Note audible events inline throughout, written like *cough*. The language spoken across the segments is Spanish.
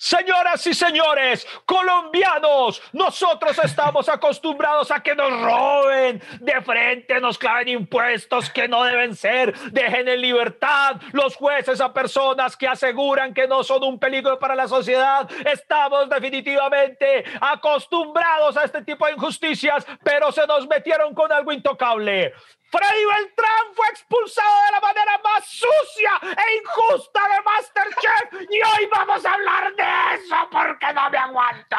Señoras y señores, colombianos, nosotros estamos acostumbrados a que nos roben de frente, nos claven impuestos que no deben ser, dejen en libertad los jueces a personas que aseguran que no son un peligro para la sociedad. Estamos definitivamente acostumbrados a este tipo de injusticias, pero se nos metieron con algo intocable. Freddy Beltrán fue expulsado de la manera más sucia e injusta de Masterchef y hoy vamos a hablar de eso porque no me aguanta.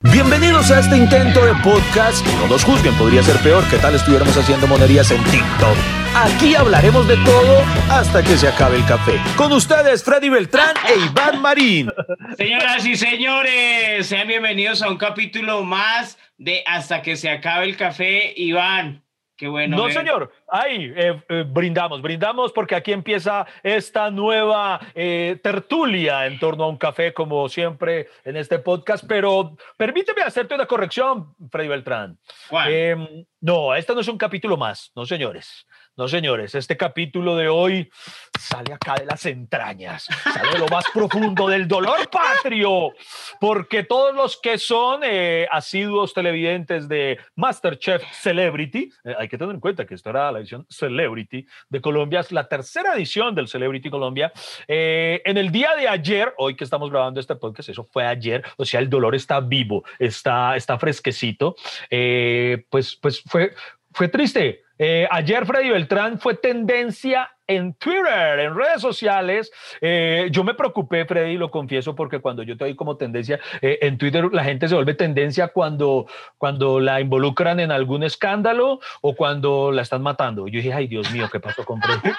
Bienvenidos a este intento de podcast. No nos juzguen, podría ser peor que tal estuviéramos haciendo monerías en TikTok. Aquí hablaremos de todo hasta que se acabe el café. Con ustedes, Freddy Beltrán e Iván Marín. Señoras y señores, sean bienvenidos a un capítulo más de Hasta que se acabe el café. Iván, Qué bueno. No, señor. Ahí eh, eh, brindamos, brindamos porque aquí empieza esta nueva eh, tertulia en torno a un café, como siempre en este podcast. Pero permíteme hacerte una corrección, Freddy Beltrán. Em, no, este no es un capítulo más, no, señores. No, señores, este capítulo de hoy sale acá de las entrañas, sale de lo más profundo del dolor patrio, porque todos los que son eh, asiduos televidentes de Masterchef Celebrity, eh, hay que tener en cuenta que esto era la edición Celebrity de Colombia, es la tercera edición del Celebrity Colombia. Eh, en el día de ayer, hoy que estamos grabando este podcast, eso fue ayer, o sea, el dolor está vivo, está, está fresquecito, pues, pues fue, fue triste eh, ayer Freddy Beltrán fue tendencia en Twitter, en redes sociales. Eh, yo me preocupé, Freddy, lo confieso, porque cuando yo te doy como tendencia eh, en Twitter, la gente se vuelve tendencia cuando, cuando la involucran en algún escándalo o cuando la están matando. Yo dije, ay, Dios mío, ¿qué pasó con Freddy?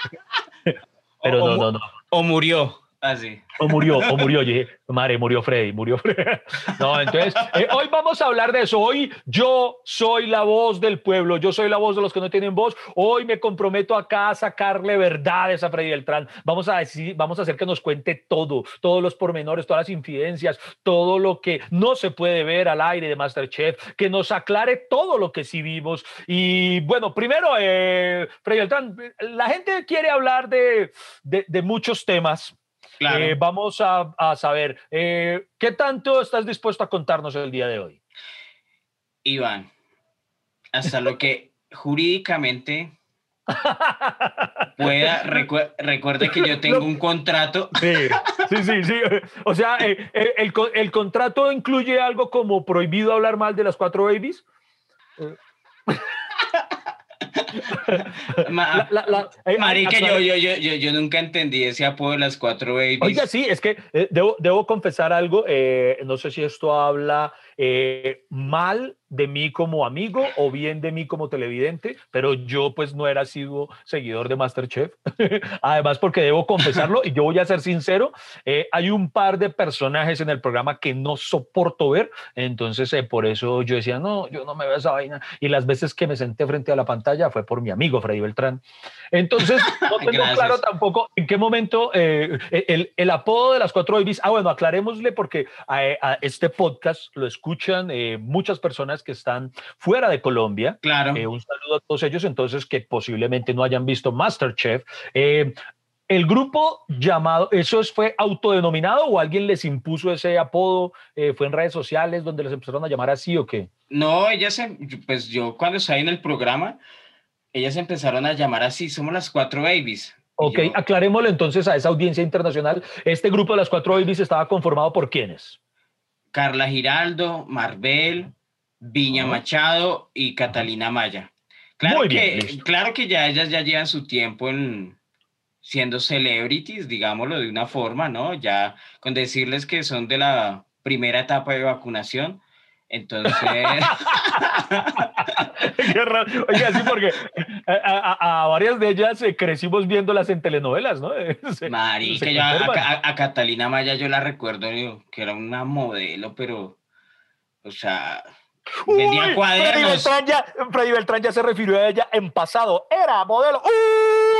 *laughs* Pero no, no, no. O murió. Ah, o murió, o murió. Yo dije, madre, murió Freddy, murió Freddy. *laughs* No, entonces, eh, hoy vamos a hablar de eso. Hoy yo soy la voz del pueblo, yo soy la voz de los que no tienen voz. Hoy me comprometo acá a sacarle verdades a Freddy Beltrán. Vamos a decir, vamos a hacer que nos cuente todo, todos los pormenores, todas las infidencias, todo lo que no se puede ver al aire de Masterchef, que nos aclare todo lo que sí vimos. Y bueno, primero, eh, Freddy Beltrán, la gente quiere hablar de, de, de muchos temas. Eh, vamos a, saber, eh, ¿qué tanto estás dispuesto a contarnos el día de hoy? Iván, hasta lo que *laughs* jurídicamente *laughs* pueda, recuerde que yo tengo un contrato. Sí, sí, sí. O sea, eh, el, el, contrato incluye algo como prohibido hablar mal de las cuatro babies. *laughs* Eh, marica, yo, yo, yo, yo, nunca entendí ese apodo de las cuatro babies. Oiga, sí, es que eh, debo, debo, confesar algo. Eh, no sé si esto habla mal de mí como amigo o bien de mí como televidente, pero yo pues no era sido seguidor de Masterchef. *laughs* Además, porque debo confesarlo y yo voy a ser sincero, eh, hay un par de personajes en el programa que no soporto ver, entonces eh, por eso yo decía, no, yo no me veo esa vaina. Y las veces que me senté frente a la pantalla fue por mi amigo Freddy Beltrán. Entonces, no *laughs* tengo claro tampoco en qué momento eh, el, el, apodo de las cuatro babies, ah, bueno, aclarémosle porque a este podcast lo escuchan muchas personas que están fuera de Colombia. Claro. Eh, un saludo a todos ellos, entonces, que posiblemente no hayan visto Masterchef. Eh, el grupo llamado, ¿eso fue autodenominado o alguien les impuso ese apodo? Eh, ¿Fue en redes sociales donde les empezaron a llamar así o qué? No, ellas, pues yo cuando estaba en el programa, ellas empezaron a llamar así, somos las cuatro babies. Ok, aclarémoslo entonces a esa audiencia internacional. Este grupo de las cuatro babies estaba conformado por quiénes? Carla Giraldo, Marvel, Viña Machado y Catalina Maya. Claro que, claro que ya ellas ya llevan su tiempo en siendo celebrities, digámoslo de una forma, ¿no? Ya con decirles que son de la primera etapa de vacunación. Entonces. *laughs* Oiga, sí, porque a, varias de ellas eh, crecimos viéndolas en telenovelas, ¿no? *laughs* Marica, yo a, Catalina Maya yo la recuerdo que era una modelo, pero, o sea, Vendía cuadernos. Freddy Beltrán, ya, se refirió a ella en pasado. Era modelo.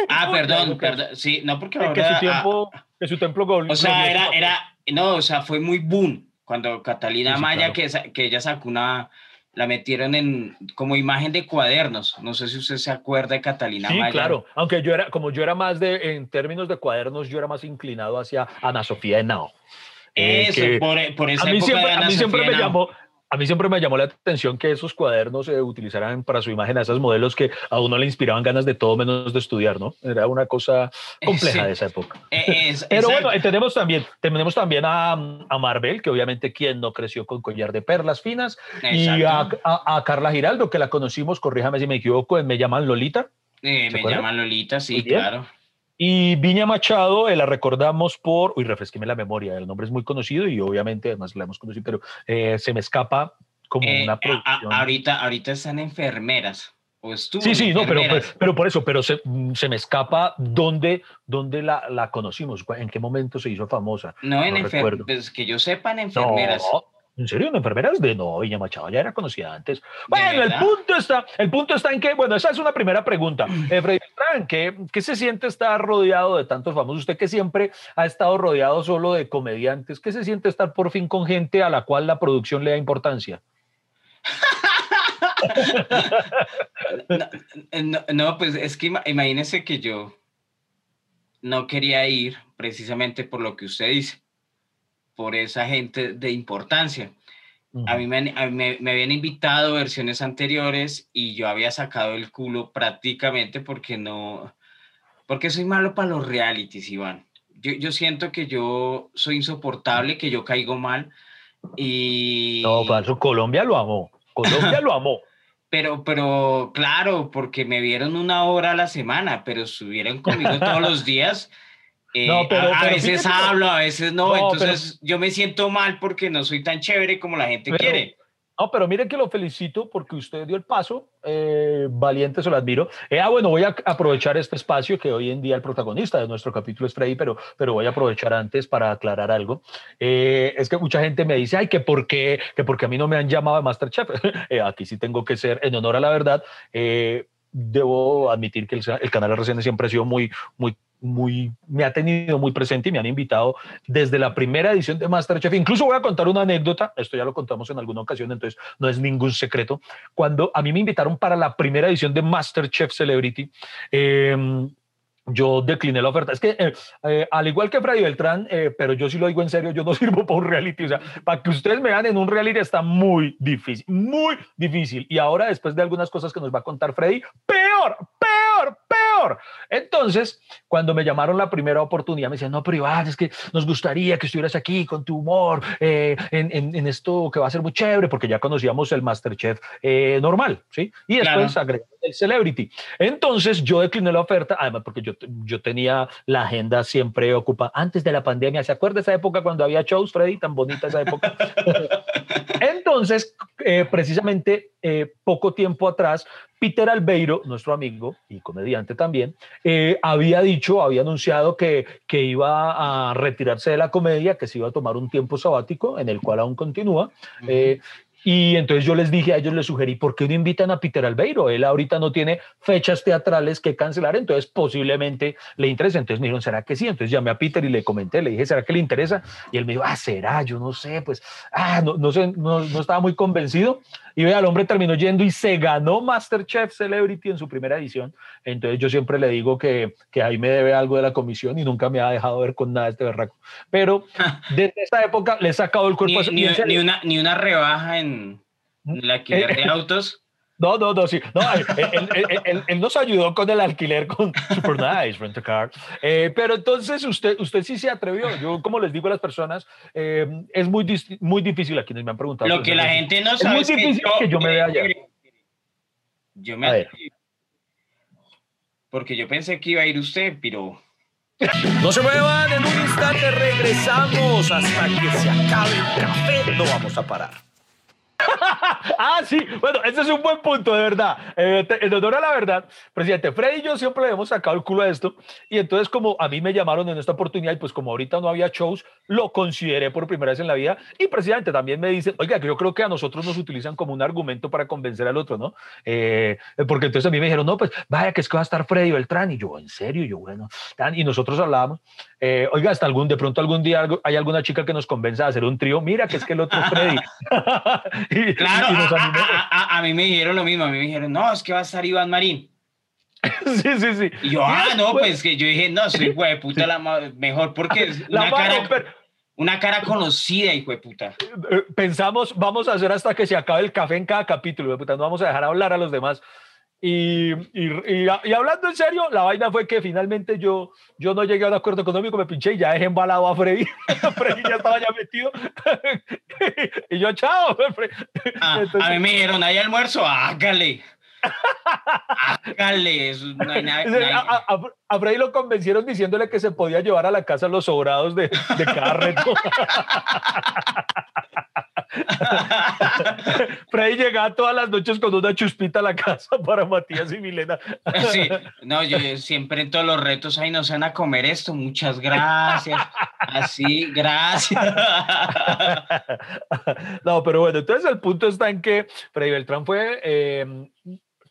ah, perdón, perdón. Sí, no, porque ahora. Que su tiempo, que su templo O sea, era, era. No, o sea, fue muy boom cuando Catalina Maya, que, que ella sacó una. La metieron en como imagen de cuadernos. No sé si usted se acuerda de Catalina Maya. Sí, claro. Aunque yo era, como yo era más de, en términos de cuadernos, yo era más inclinado hacia Ana Sofía Henao. Eso, por, por, esa a mí siempre, a mí siempre me llamó, a mí siempre me llamó la atención que esos cuadernos se utilizaran para su imagen a esos modelos que a uno le inspiraban ganas de todo menos de estudiar, ¿no? Era una cosa compleja de esa época. *laughs* Pero bueno, tenemos también, tenemos también a, a, Marvel, que obviamente quien no creció con collar de perlas finas, y a, a, Carla Giraldo, que la conocimos, corríjame si me equivoco, Me llaman Lolita. Eh, me llaman Lolita, sí, claro. Y Viña Machado, eh, la recordamos por, uy, refresqueme la memoria, el nombre es muy conocido y obviamente además la hemos conocido, pero eh, se me escapa como eh, una producción. ahorita, ahorita están enfermeras. O sí, sí, no, pero, pero, por eso, pero se, se me escapa dónde, dónde la, la, conocimos, en qué momento se hizo famosa. No, en enfermeras, pues que yo sepa en enfermeras. No, ¿En serio? ¿Una enfermera de no? Viña Machado ya era conocida antes. Bueno, el punto, está, el punto está en que, bueno, esa es una primera pregunta. *clears throat* Eh, Freddy ¿qué, ¿qué, se siente estar rodeado de tantos famosos? Usted que siempre ha estado rodeado solo de comediantes, ¿qué se siente estar por fin con gente a la cual la producción le da importancia? no, pues es que imagínese que yo no quería ir precisamente por lo que usted dice por esa gente de importancia. A mí, me, me, habían invitado versiones anteriores y yo había sacado el culo prácticamente porque no, porque soy malo para los realities, Iván. Yo, yo siento que yo soy insoportable, que yo caigo mal y... No, falso, Colombia lo amó, Colombia lo amó. *laughs* Pero, pero, claro, porque me vieron una hora a la semana, pero estuvieron conmigo todos los *laughs* días no, eh, pero, a, veces hablo, a veces no, entonces yo me siento mal porque no soy tan chévere como la gente quiere. No, pero mire que lo felicito porque usted dio el paso, eh, valiente, se lo admiro. Eh, ah, bueno, voy a aprovechar este espacio que hoy en día el protagonista de nuestro capítulo es Freddy, pero, pero voy a aprovechar antes para aclarar algo. es que mucha gente me dice, ay, que por qué, que porque a mí no me han llamado a Masterchef. *laughs* aquí sí tengo que ser, en honor a la verdad, debo admitir que el, el canal RCN siempre ha sido muy, muy muy, me ha tenido muy presente y me han invitado desde la primera edición de Masterchef. Incluso voy a contar una anécdota, esto ya lo contamos en alguna ocasión, entonces no es ningún secreto. Cuando a mí me invitaron para la primera edición de Masterchef Celebrity, eh, yo decliné la oferta. Es que, eh, eh, al igual que Freddy Beltrán, eh, pero yo sí lo digo en serio, yo no *laughs* sirvo para un reality. O sea, para que ustedes me vean en un reality está muy difícil, muy difícil. Y ahora, después de algunas cosas que nos va a contar Freddy, peor, peor, peor. Entonces, cuando me llamaron la primera oportunidad, me decían, no, pero Iván, es que nos gustaría que estuvieras aquí con tu humor en, en, en, esto que va a ser muy chévere, porque ya conocíamos el Masterchef normal, ¿sí? Y después claro. el Celebrity. Entonces, yo decliné la oferta, además porque yo yo tenía la agenda siempre ocupada antes de la pandemia. ¿Se acuerda esa época cuando había shows, Freddy? Tan bonita esa época. *laughs* Entonces, eh, precisamente eh, poco tiempo atrás, Peter Albeiro, nuestro amigo y comediante también, eh, había dicho, había anunciado que, que iba a retirarse de la comedia, que se iba a tomar un tiempo sabático, en el cual aún continúa. Y entonces yo les dije a ellos, les sugerí, ¿por qué no invitan a Peter Albeiro? Él ahorita no tiene fechas teatrales que cancelar, entonces posiblemente le interesa. Entonces me dijeron, ¿será que sí? Entonces llamé a Peter y le comenté, le dije, ¿será que le interesa? Y él me dijo, ah, será, yo no sé, pues, ah, no, no sé, no, no estaba muy convencido. Y vea, el hombre terminó yendo y se ganó Masterchef Celebrity en su primera edición. Entonces yo siempre le digo que, que ahí me debe algo de la comisión y nunca me ha dejado ver con nada este berraco. Pero *laughs* desde esta época le he sacado el cuerpo. Ni, ni, una, ni una rebaja en la alquiler de autos. No, no, no, sí. No, él, nos ayudó con el alquiler con Super Nice Rent a Car. Eh, pero entonces usted, usted sí se atrevió. Yo, como les digo a las personas, eh, es muy, muy difícil a quienes me han preguntado. Lo que la gente no sabe es muy difícil que yo, me vea allá. Yo me atreví. Porque yo pensé que iba a ir usted, pero. No se muevan, en un instante regresamos hasta que se acabe el café. No vamos a parar. *laughs* ah, sí, bueno, ese es un buen punto, de verdad. Eh, en honor a la verdad, presidente, Freddy y yo siempre le hemos sacado el culo a esto. Y entonces, como a mí me llamaron en esta oportunidad, y pues como ahorita no había shows, lo consideré por primera vez en la vida. Y presidente también me dice, oiga, que yo creo que a nosotros nos utilizan como un argumento para convencer al otro, ¿no? Eh, porque entonces a mí me dijeron, no, pues vaya, que es que va a estar Freddy Beltrán. Y yo, ¿en serio? yo, bueno, y nosotros hablábamos, eh, oiga, hasta algún, de pronto algún día hay alguna chica que nos convenza a hacer un trío. Mira, que es que el otro Freddy. *laughs* claro, a, mí me dijeron lo mismo, a mí me dijeron, no, es que va a estar Iván Marín. *laughs* sí, sí, sí. Y yo, ah, no, pues, pues que yo dije, no, soy güey, puta la mejor porque *laughs* la una cara... Una cara conocida, hijo de puta. Eh, pensamos, vamos a hacer hasta que se acabe el café en cada capítulo, de puta. No vamos a dejar hablar a los demás. Y, y, y, hablando en serio, la vaina fue que finalmente yo, yo no llegué a un acuerdo económico, me pinché y ya dejé embalado a Freddy. *laughs* Freddy ya estaba ya metido. *laughs* y yo, chao. Ah, a mí me dijeron, ¿hay almuerzo? Hágale. Hágale. no hay nada, A, a, Freddy lo convencieron diciéndole que se podía llevar a la casa los sobrados de, de cada reto. *laughs* *laughs* Freddy llegaba todas las noches con una chuspita a la casa *laughs* para Matías y Milena. Sí, no, yo, siempre en todos los retos, ay, no se van a comer esto, muchas gracias. Así, gracias. *laughs* No, pero bueno, entonces el punto está en que Freddy Beltrán fue... Em,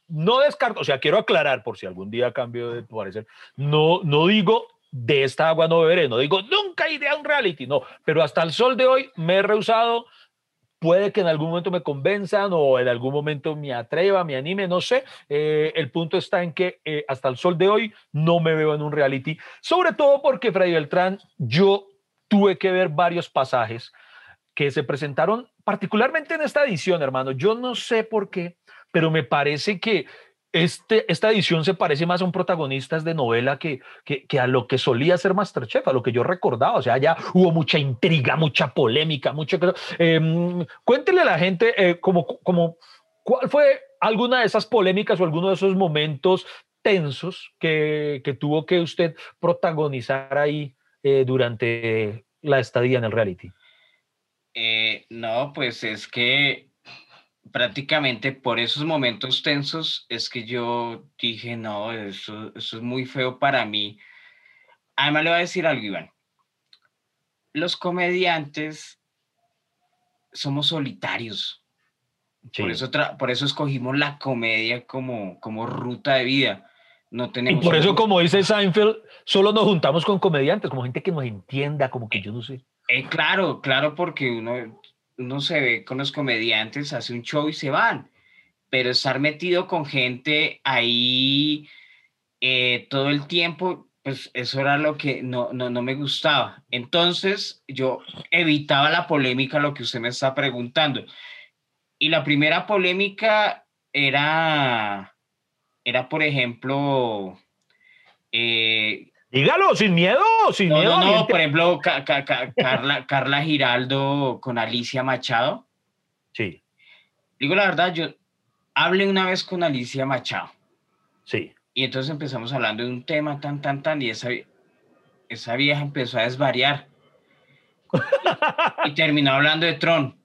no descarto, o sea, quiero aclarar por si algún día cambio de parecer, no, no digo de esta agua no beberé, no digo nunca iré a un reality, no, pero hasta el sol de hoy me he rehusado puede que en algún momento me convenzan o en algún momento me atreva, me anime, no sé. Eh, el punto está en que eh, hasta el sol de hoy no me veo en un reality, sobre todo porque Freddy Beltrán, yo tuve que ver varios pasajes que se presentaron particularmente en esta edición, hermano. Yo no sé por qué, pero me parece que este, esta edición se parece más a un protagonista de novela que, a lo que solía ser Masterchef, a lo que yo recordaba. O sea, ya hubo mucha intriga, mucha polémica, mucho... Eh, cuéntele a la gente eh, como, cuál fue alguna de esas polémicas o alguno de esos momentos tensos que, que tuvo que usted protagonizar ahí eh, durante la estadía en el reality. Eh, no, pues es que prácticamente por esos momentos tensos es que yo dije, no, eso, eso es muy feo para mí. Además le voy a decir algo, Iván. Los comediantes somos solitarios. Por, eso por eso escogimos la comedia como, como ruta de vida. No tenemos y por eso, como dice Seinfeld, solo nos juntamos con comediantes, como gente que nos entienda, como que yo no sé. Eh, claro, claro, porque uno uno se ve con los comediantes, hace un show y se van, pero estar metido con gente ahí eh, todo el tiempo, pues eso era lo que no, no, no me gustaba. Entonces yo evitaba la polémica, lo que usted me está preguntando. Y la primera polémica era, era por ejemplo, eh, Dígalo, sin miedo, sin miedo. No, no, por ejemplo, Carla, Carla Giraldo con Alicia Machado. Sí. Digo la verdad, yo hablé una vez con Alicia Machado. Sí. Y entonces empezamos hablando de un tema tan, tan, tan, y esa, esa vieja empezó a desvariar. y, terminó hablando de Trump.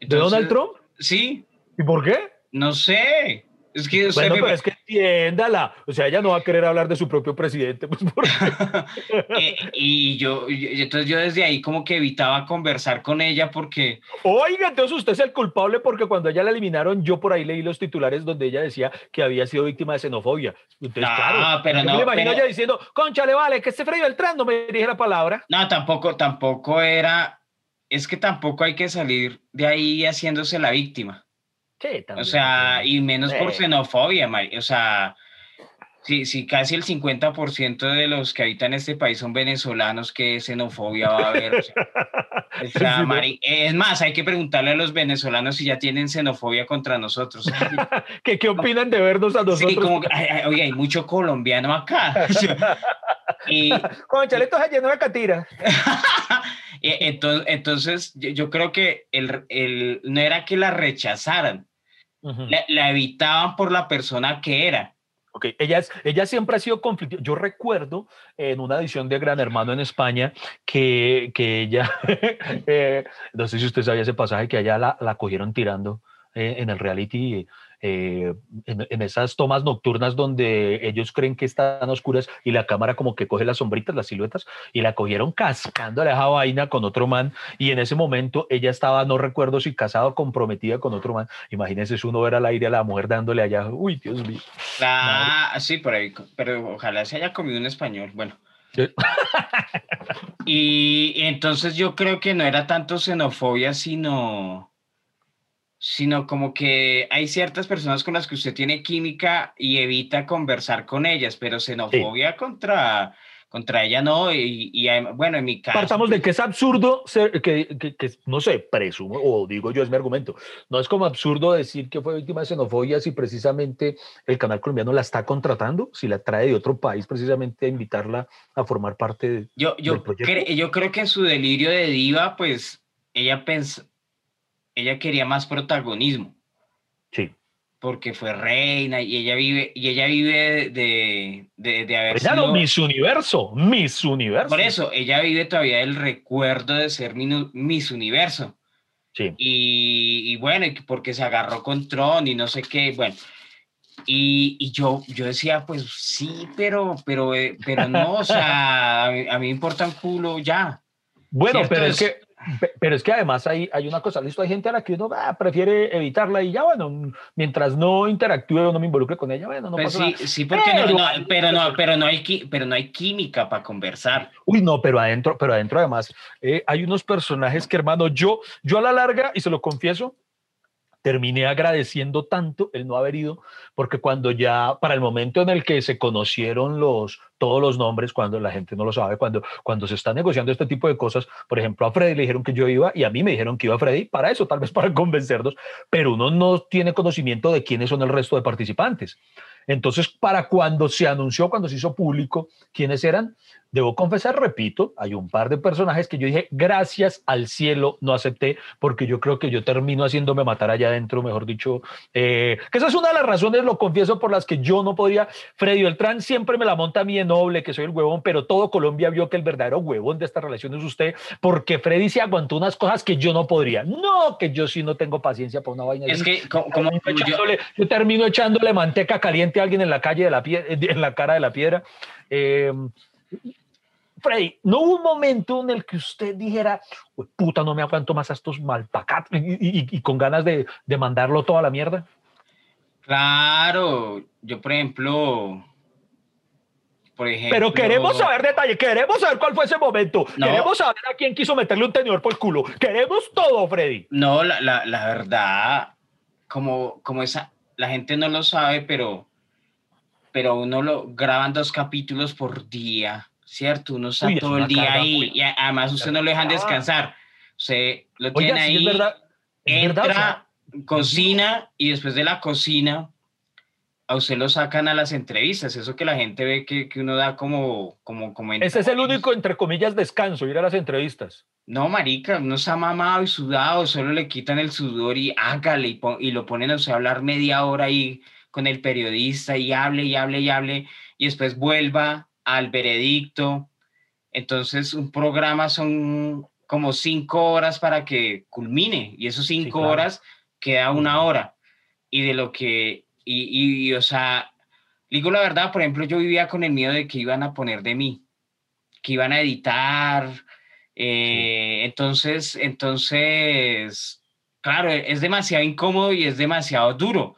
¿De Donald Trump? Sí. ¿Y por qué? No sé. Es que bueno, pero es que entiéndala. O sea, ella no va a querer hablar de su propio presidente. Pues, *laughs* eh, y yo, entonces yo desde ahí como que evitaba conversar con ella porque... Oiga, entonces usted es el culpable porque cuando ella la eliminaron, yo por ahí leí los titulares donde ella decía que había sido víctima de xenofobia. Entonces, no, claro, pero no, me imagino ella diciendo, concha, le vale, que este Freddy Beltrán no me dirige la palabra. No, tampoco, tampoco era... Es que tampoco hay que salir de ahí haciéndose la víctima o sea, y menos por xenofobia, o sea, si, si casi el 50% de los que habitan este país son venezolanos, ¿qué xenofobia va a haber? O sea, *laughs* es más, hay que preguntarle a los venezolanos si ya tienen xenofobia contra nosotros. *laughs* ¿Qué, ¿Qué opinan de vernos a nosotros? Sí, como, oye, hay mucho colombiano acá. *laughs* y, Con chaletos lleno de catira. entonces, entonces, yo creo que el, el, no era que la rechazaran, la, evitaban por la persona que era. Ok, ella, ella siempre ha sido conflictiva. Yo recuerdo en una edición de Gran Hermano en España que, que ella, *laughs* eh, no sé si usted sabía ese pasaje, que allá la, la cogieron tirando eh, en el reality eh, en, esas tomas nocturnas donde ellos creen que están oscuras y la cámara como que coge las sombritas, las siluetas, y la cogieron cascando a esa vaina con otro man, y en ese momento ella estaba, no recuerdo si casada o comprometida con otro man. Imagínense uno ver al aire a la mujer dándole allá, uy, Dios mío. Ah, sí, por ahí, pero ojalá se haya comido un español, bueno. *laughs* y entonces yo creo que no era tanto xenofobia, sino sino como que hay ciertas personas con las que usted tiene química y evita conversar con ellas, pero xenofobia contra, contra ella no, y, bueno, en mi caso... Partamos de que es absurdo, ser, que, que, no sé, presumo, o digo yo, es mi argumento, no es como absurdo decir que fue víctima de xenofobia si precisamente el canal colombiano la está contratando, si la trae de otro país precisamente a invitarla a formar parte de, yo, yo yo creo que en su delirio de diva, pues ella pensó, ella quería más protagonismo. Sí porque fue reina y ella vive y ella vive de, de, de haber sido... Miss Universo, Miss Universo. Por eso, ella vive todavía el recuerdo de ser Miss Universo. Sí. Y, y bueno, porque se agarró con Tron y no sé qué, bueno. Y, y yo, yo decía, pues sí, pero, pero, eh, pero no, o sea, a mí, a mí me importa un culo ya. Bueno, pero es que pero es que además hay, hay una cosa, listo, hay gente a la que uno ah, prefiere evitarla y ya, bueno, mientras no interactúe o no me involucre con ella, bueno, no pues pasa sí, nada. Sí, porque pero, no, pero, no, pero, no hay, pero no hay química para conversar. Uy, no, pero adentro, pero adentro además eh, hay unos personajes que, hermano, yo, yo a la larga, y se lo confieso, terminé agradeciendo tanto el no haber ido, porque cuando ya, para el momento en el que se conocieron los, todos los nombres, cuando la gente no lo sabe, cuando, cuando se está negociando este tipo de cosas, por ejemplo, a Freddy le dijeron que yo iba y a mí me dijeron que iba Freddy, para eso, tal vez para *laughs* convencernos, pero uno no tiene conocimiento de quiénes son el resto de participantes. Entonces, para cuando se anunció, cuando se hizo público quiénes eran, debo confesar, repito, hay un par de personajes que yo dije, gracias al cielo no acepté, porque yo creo que yo termino haciéndome matar allá adentro, mejor dicho, eh, que esa es una de las razones, lo confieso, por las que yo no podría, Freddy Beltrán siempre me la monta a mí en noble, que soy el huevón, pero todo Colombia vio que el verdadero huevón de esta relación es usted, porque Freddy se aguantó unas cosas que yo no podría. No, que yo sí no tengo paciencia para una vaina. Es que, como, yo, termino echándole manteca caliente a alguien en la calle de la piedra, en la cara de la piedra. Eh, Freddy, ¿no hubo un momento en el que usted dijera, puta, no me aguanto más a estos malpacatos y, con ganas de, de mandarlo toda la mierda? Claro, yo por ejemplo, por ejemplo, Pero queremos saber detalle, queremos saber cuál fue ese momento, queremos saber a quién quiso meterle un tenedor por el culo, queremos todo, Freddy. No, la, la, la, verdad, como, como esa, la gente no lo sabe, pero, pero uno lo graban dos capítulos por día. ¿Cierto? Uno está todo el día ahí y además usted no lo dejan descansar. Usted lo tiene ahí, es verdad, entra, cocina y después de la cocina a usted lo sacan a las entrevistas, eso que la gente ve que, que uno da como, como Ese es el único, entre comillas, descanso, ir a las entrevistas. No, marica, uno está mamado y sudado, solo le quitan el sudor y hágale y, y lo ponen a usted a hablar media hora ahí con el periodista y hable y hable y hable y después vuelva al veredicto. Entonces, un programa son como cinco horas para que culmine y esos cinco horas queda una hora. Y de lo que, y, y, o sea, digo la verdad, por ejemplo, yo vivía con el miedo de que iban a poner de mí, que iban a editar. Eh, entonces, entonces, claro, es demasiado incómodo y es demasiado duro.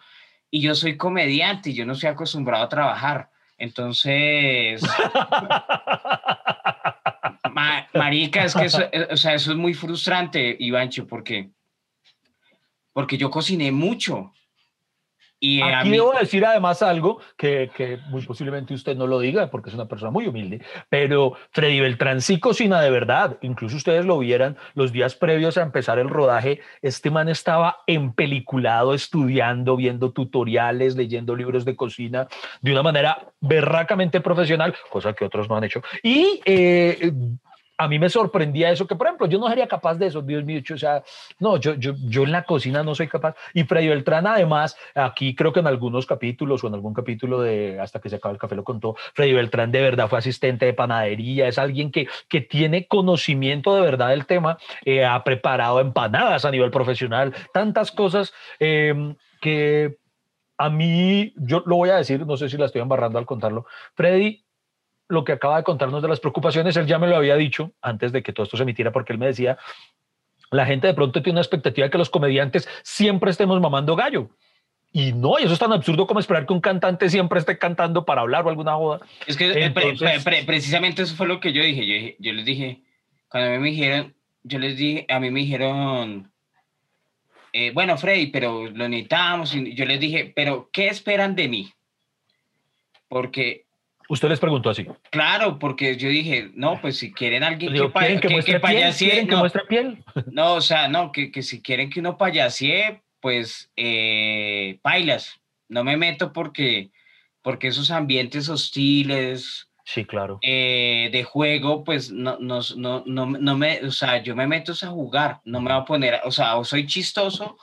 Y yo soy comediante y yo no estoy acostumbrado a trabajar. Entonces, *laughs* marica, es que eso, eh, o sea, eso es muy frustrante, Ivancho, porque, porque yo cociné mucho y Aquí debo decir además algo que, que, muy posiblemente usted no lo diga porque es una persona muy humilde, pero Freddy Beltrán sí cocina de verdad. Incluso ustedes lo vieran los días previos a empezar el rodaje. Este man estaba empeliculado, estudiando, viendo tutoriales, leyendo libros de cocina de una manera berracamente profesional, cosa que otros no han hecho. Y eh, a mí me sorprendía eso, que por ejemplo, yo no sería capaz de eso, Dios mío, o sea, no, yo, yo, yo en la cocina no soy capaz. Y Freddy Beltrán, además, aquí creo que en algunos capítulos o en algún capítulo de Hasta que se acaba el café lo contó, Freddy Beltrán de verdad fue asistente de panadería, es alguien que, que tiene conocimiento de verdad del tema, eh, ha preparado empanadas a nivel profesional, tantas cosas em, que a mí, yo lo voy a decir, no sé si la estoy embarrando al contarlo, Freddy lo que acaba de contarnos de las preocupaciones, él ya me lo había dicho antes de que todo esto se emitiera, porque él me decía, la gente de pronto tiene una expectativa de que los comediantes siempre estemos mamando gallo. Y no, y eso es tan absurdo como esperar que un cantante siempre esté cantando para hablar o alguna joda. Es que eh, precisamente eso fue lo que yo dije. Yo, les dije, cuando a mí me dijeron, yo les dije, a mí me dijeron, eh, bueno, Freddy, pero lo necesitamos. Y yo les dije, pero ¿qué esperan de mí? Porque Usted les preguntó así. Claro, porque yo dije, no, pues si quieren alguien que, que, que, muestre piel? no, piel? No, o sea, no, que, que si quieren que uno payasee, pues eh, pailas. No me meto porque, porque esos ambientes hostiles, Sí, claro. Eh, de juego, pues no, no, no, no, me, o sea, yo me meto a jugar, no me voy a poner, o sea, o soy chistoso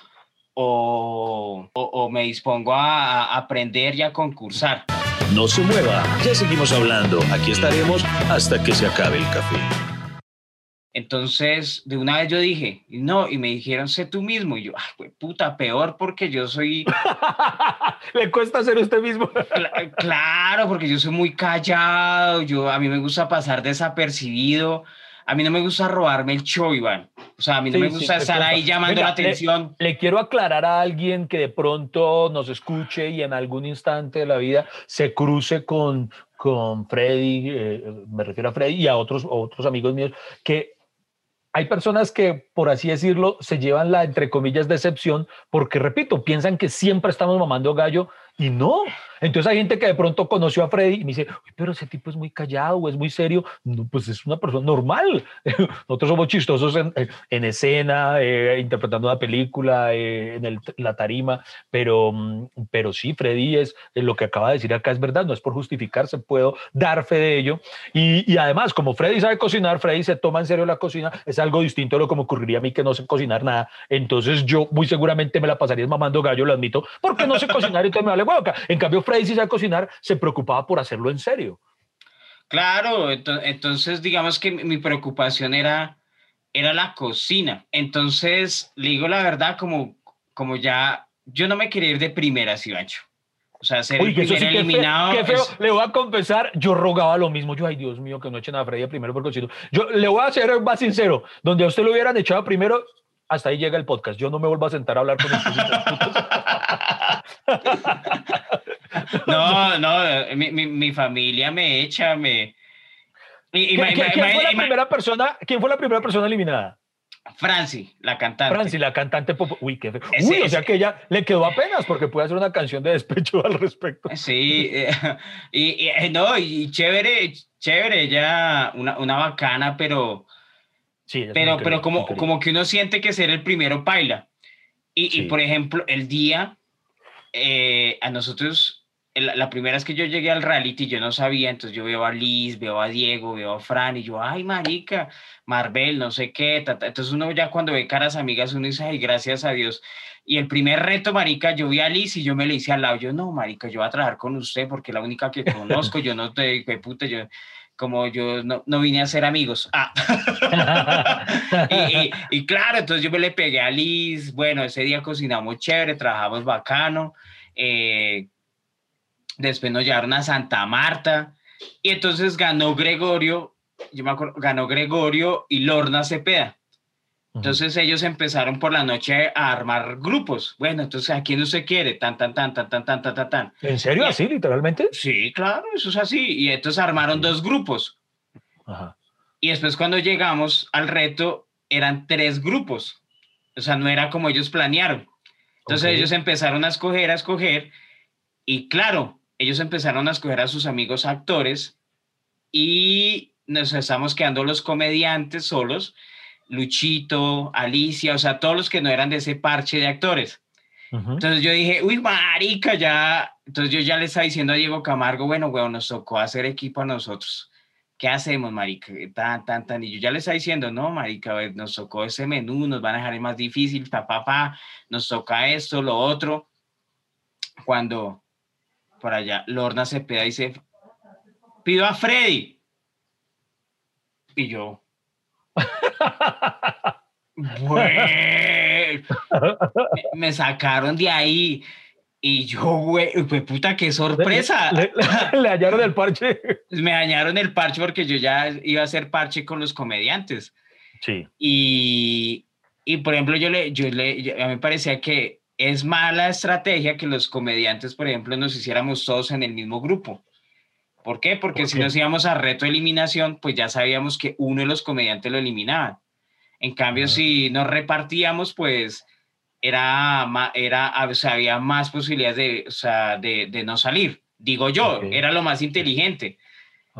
o, o, me dispongo a, a aprender y a concursar. No se mueva, ya seguimos hablando, aquí estaremos hasta que se acabe el café. Entonces, de una vez yo dije, no, y me dijeron, sé tú mismo. Y yo, ay, puta, peor porque yo soy... *laughs* Le cuesta ser usted mismo. *laughs* claro, porque yo soy muy callado, yo, a mí me gusta pasar desapercibido, a mí no me gusta robarme el show, Iván. O sea, a mí no me gusta estar ahí llamando la atención. Le, quiero aclarar a alguien que de pronto nos escuche y en algún instante de la vida se cruce con, con Freddy, eh, me refiero a Freddy y a otros, otros amigos míos, que hay personas que, por así decirlo, se llevan la, entre comillas, decepción porque, repito, piensan que siempre estamos mamando gallo y no. Entonces hay gente que de pronto conoció a Freddy y me dice, pero ese tipo es muy callado o es muy serio. No, pues es una persona normal. *laughs* Nosotros somos chistosos en, en escena, eh, interpretando una película, eh, en el, la tarima, pero, mm, pero sí, Freddy es eh, lo que acaba de decir acá es verdad, no es por justificarse, puedo dar fe de ello. Y, y, además, como Freddy sabe cocinar, Freddy se toma en serio la cocina, es algo distinto a lo que me ocurriría a mí que no sé cocinar nada. Entonces yo muy seguramente me la pasaría mamando gallo, lo admito, porque no sé cocinar y entonces me vale hueca. En cambio, Freddy si sabe cocinar, se preocupaba por hacerlo en serio. Claro, entonces digamos que mi preocupación era, era la cocina. Entonces, le digo la verdad, como, como ya, yo no me quería ir de primera, Ivancho. O sea, ser el primer eliminado. Qué feo, Le voy a confesar, yo rogaba lo mismo. Yo, ay, Dios mío, que no echen a Freddy primero por cocino. Yo le voy a ser más sincero. Donde a usted lo hubieran echado primero, hasta ahí llega el podcast. Yo no me vuelvo a sentar a hablar con usted. *laughs* *laughs* no, no, mi, mi, mi, familia me echa, me... ¿Quién, fue la primera persona, ¿Quién fue la primera persona eliminada? Franci, la cantante. Franci, la cantante pop. Uy, qué Uy, o sea que ella le quedó apenas porque puede hacer una canción de despecho al respecto. Sí, eh, *laughs* y, eh, no, y chévere, chévere, ella, una, una bacana, pero. Sí, pero, pero como, como que uno siente que ser el primero baila. Y, y por ejemplo, el día, eh, a nosotros la, primera vez que yo llegué al reality, yo no sabía, entonces yo veo a Liz, veo a Diego, veo a Fran, y yo, ay, marica, Marvel, no sé qué, entonces uno ya cuando ve caras amigas, uno dice, ay, gracias a Dios. Y el primer reto, marica, yo vi a Liz y yo me le hice al lado, yo, no, marica, yo voy a trabajar con usted porque es la única que conozco, yo no te, puta, yo, como yo no, no, vine a ser amigos. Ah. *laughs* y, y, claro, entonces yo me le pegué a Liz, bueno, ese día cocinamos chévere, trabajamos bacano, eh, después nos llevaron a Santa Marta y entonces ganó Gregorio, yo me acuerdo, ganó Gregorio y Lorna Cepeda. Entonces ellos empezaron por la noche a armar grupos. Bueno, entonces a quién no se quiere, tan, tan, tan, tan, tan, tan, tan, tan. ¿En serio así, literalmente? Sí, claro, eso es así. Y entonces armaron dos grupos. Y después cuando llegamos al reto, eran tres grupos. O sea, no era como ellos planearon. Entonces ellos empezaron a escoger, a escoger. Y claro, ellos empezaron a escoger a sus amigos actores y nos estamos quedando los comediantes solos, Luchito, Alicia, o sea, todos los que no eran de ese parche de actores. Entonces yo dije, uy, marica, ya. Entonces yo ya le estaba diciendo a Diego Camargo, bueno, weón, nos tocó hacer equipo a nosotros. ¿Qué hacemos, marica? Tan, tan, tan. Y yo ya le estaba diciendo, no, marica, nos tocó ese menú, nos van a dejar más difícil, papá, pa, nos toca esto, lo otro. Cuando por allá, Lorna Cepeda dice, pido a Freddy. Y yo, me sacaron de ahí. Y yo, güey, pues puta, qué sorpresa. *laughs* Le, hallaron el parche. Me dañaron el parche porque yo ya iba a hacer parche con los comediantes. Sí. Y, y por ejemplo, yo le, yo le, a mí me parecía que es mala estrategia que los comediantes, por ejemplo, nos hiciéramos todos en el mismo grupo. ¿Por qué? Porque si nos íbamos a reto eliminación, pues ya sabíamos que uno de los comediantes lo eliminaban. En cambio, si nos repartíamos, pues era, era, había más posibilidades de, o sea, de, de, no salir, digo yo, era lo más inteligente.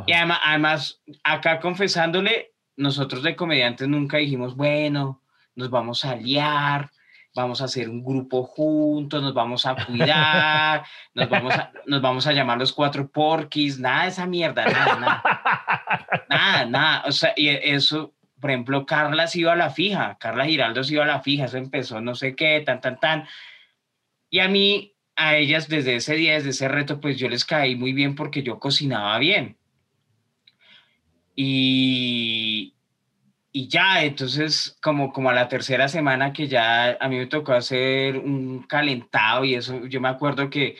Y además, además, acá confesándole, nosotros de comediantes nunca dijimos, bueno, nos vamos a liar, vamos a hacer un grupo juntos, nos vamos a cuidar, *laughs* nos vamos a, nos vamos a llamar los cuatro porquis, nada de esa mierda, nada, nada. *laughs* Nada, nada. O sea, y eso, por ejemplo, Carla se iba a la fija, Carla Giraldo se iba a la fija, eso empezó no sé qué, tan, tan, tan. Y a mí, a ellas desde ese día, desde ese reto, pues yo les caí muy bien porque yo cocinaba bien. Y, y ya, entonces como, como a la tercera semana que ya a mí me tocó hacer un calentado y eso, yo me acuerdo que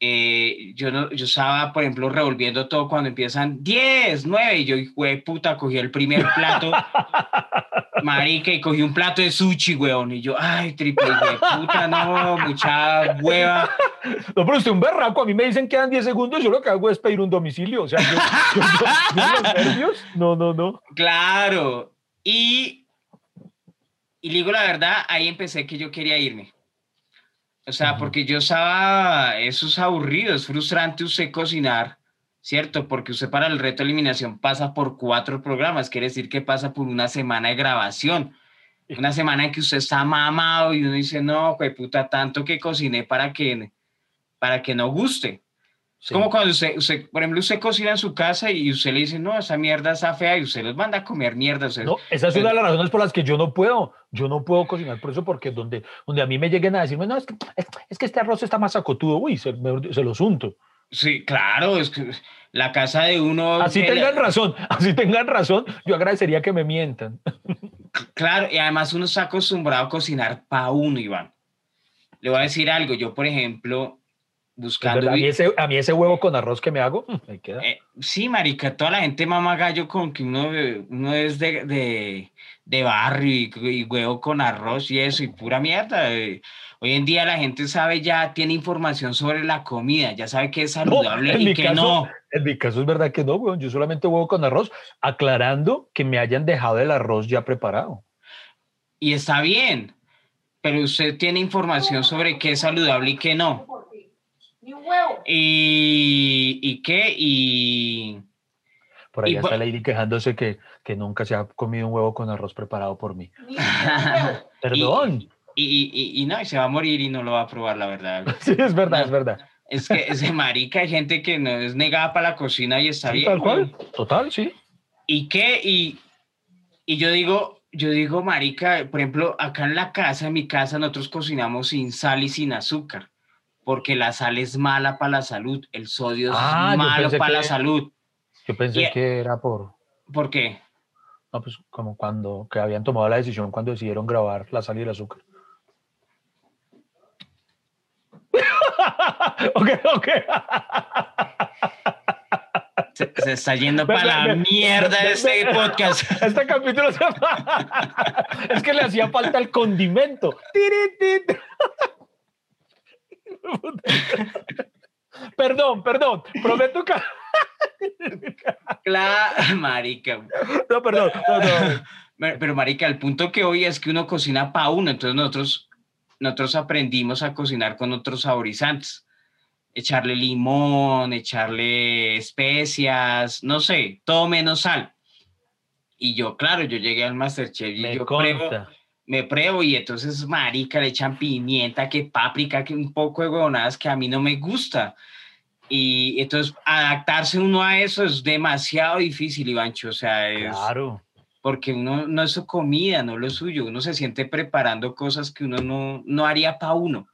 eh, yo, no, yo estaba, por ejemplo, revolviendo todo cuando empiezan 10, 9 y yo, de puta, cogí el primer plato, *laughs* marica, y cogí un plato de sushi, weón, y yo, ay, triple, de puta, no, mucha hueva. No, pero usted un berraco, a mí me dicen que quedan 10 segundos, yo lo que hago es pedir un domicilio, o sea, yo, los nervios, no, no, no. Claro, y, y digo la verdad, ahí empecé que yo quería irme. O sea, porque yo estaba, eso es aburrido, es frustrante usted cocinar, ¿cierto? Porque usted para el reto de eliminación pasa por cuatro programas, quiere decir que pasa por una semana de grabación, una semana en que usted está mamado y uno dice, no, pues puta, tanto que cociné para que, para que no guste. Es como cuando usted, usted, por ejemplo, usted cocina en su casa y usted le dice, no, esa mierda está fea y usted los manda a comer mierda. no, esa es una de las razones por las que yo no puedo, yo no puedo cocinar por eso, porque donde, donde a mí me lleguen a decirme, no, es que, es, que este arroz está más acotudo, uy, se, se lo unto. Sí, claro, es que la casa de uno... Así tengan razón, *laughs* así tengan razón, yo agradecería que me mientan. *laughs* Claro, y además uno está acostumbrado a cocinar para uno, Iván. Le voy a decir algo, yo por ejemplo, buscando. A mí, ese, a mí, ese, huevo con arroz que me hago, *laughs* me queda. Eh, sí, marica, toda la gente mama gallo con que uno, uno es de, de, de barrio y, huevo con arroz y eso, y pura mierda. Eh. Hoy en día la gente sabe ya, tiene información sobre la comida, ya sabe que es saludable y que no. En mi caso es verdad que no, weón. Yo solamente huevo con arroz, aclarando que me hayan dejado el arroz ya preparado. Y está bien, pero usted tiene información sobre qué es saludable y qué no. Y, y qué, y... Por ahí está Lady quejándose que, que nunca se ha comido un huevo con arroz preparado por mí. *laughs* *laughs* Perdón. Y, y, y, no, y se va a morir y no lo va a probar, la verdad. *laughs* Sí, es verdad, es verdad. Es que ese marica hay gente que no es negada para la cocina y está bien. Tal cual, total, sí. ¿Y qué? Y, y yo digo, yo digo, marica, por ejemplo, acá en la casa, en mi casa, nosotros cocinamos sin sal y sin azúcar porque la sal es mala para la salud, el sodio es ah, malo para la salud. Yo pensé que era por... ¿Por qué? No, pues como cuando que habían tomado la decisión cuando decidieron grabar la sal y el azúcar. *laughs* ok, ok. Se, está yendo para la mierda este podcast. *laughs* Este capítulo se... *laughs* es que le hacía falta el condimento. perdón, perdón, prometo que... claro, marica. No, perdón. Pero, marica, el punto que hoy es que uno cocina para uno, entonces nosotros, nosotros aprendimos a cocinar con otros saborizantes. Echarle limón, echarle especias, no sé, todo menos sal. Y yo, claro, yo llegué al Masterchef y yo me pruebo y entonces, marica, le echan pimienta, que páprica, que un poco de huevonadas que a mí no me gusta. Y entonces adaptarse uno a eso es demasiado difícil, Ivancho. O sea, es... Claro. Porque uno no es su comida, no lo suyo. Uno se siente preparando cosas que uno no, no haría para uno.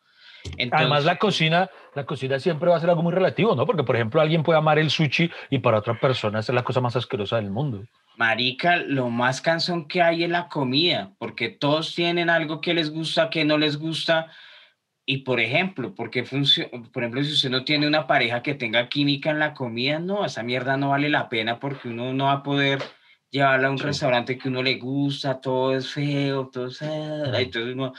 Además, la cocina, la cocina siempre va a ser algo muy relativo, ¿no? Porque, por ejemplo, alguien puede amar el sushi y para otra persona es la cosa más asquerosa del mundo. Marica, lo más cansón que hay es la comida, porque todos tienen algo que les gusta, que no les gusta. Y por ejemplo, porque por ejemplo, si usted no tiene una pareja que tenga química en la comida, no, esa mierda no vale la pena porque uno no va a poder llevarla a un restaurante que uno le gusta, todo es feo, todo es... Entonces uno,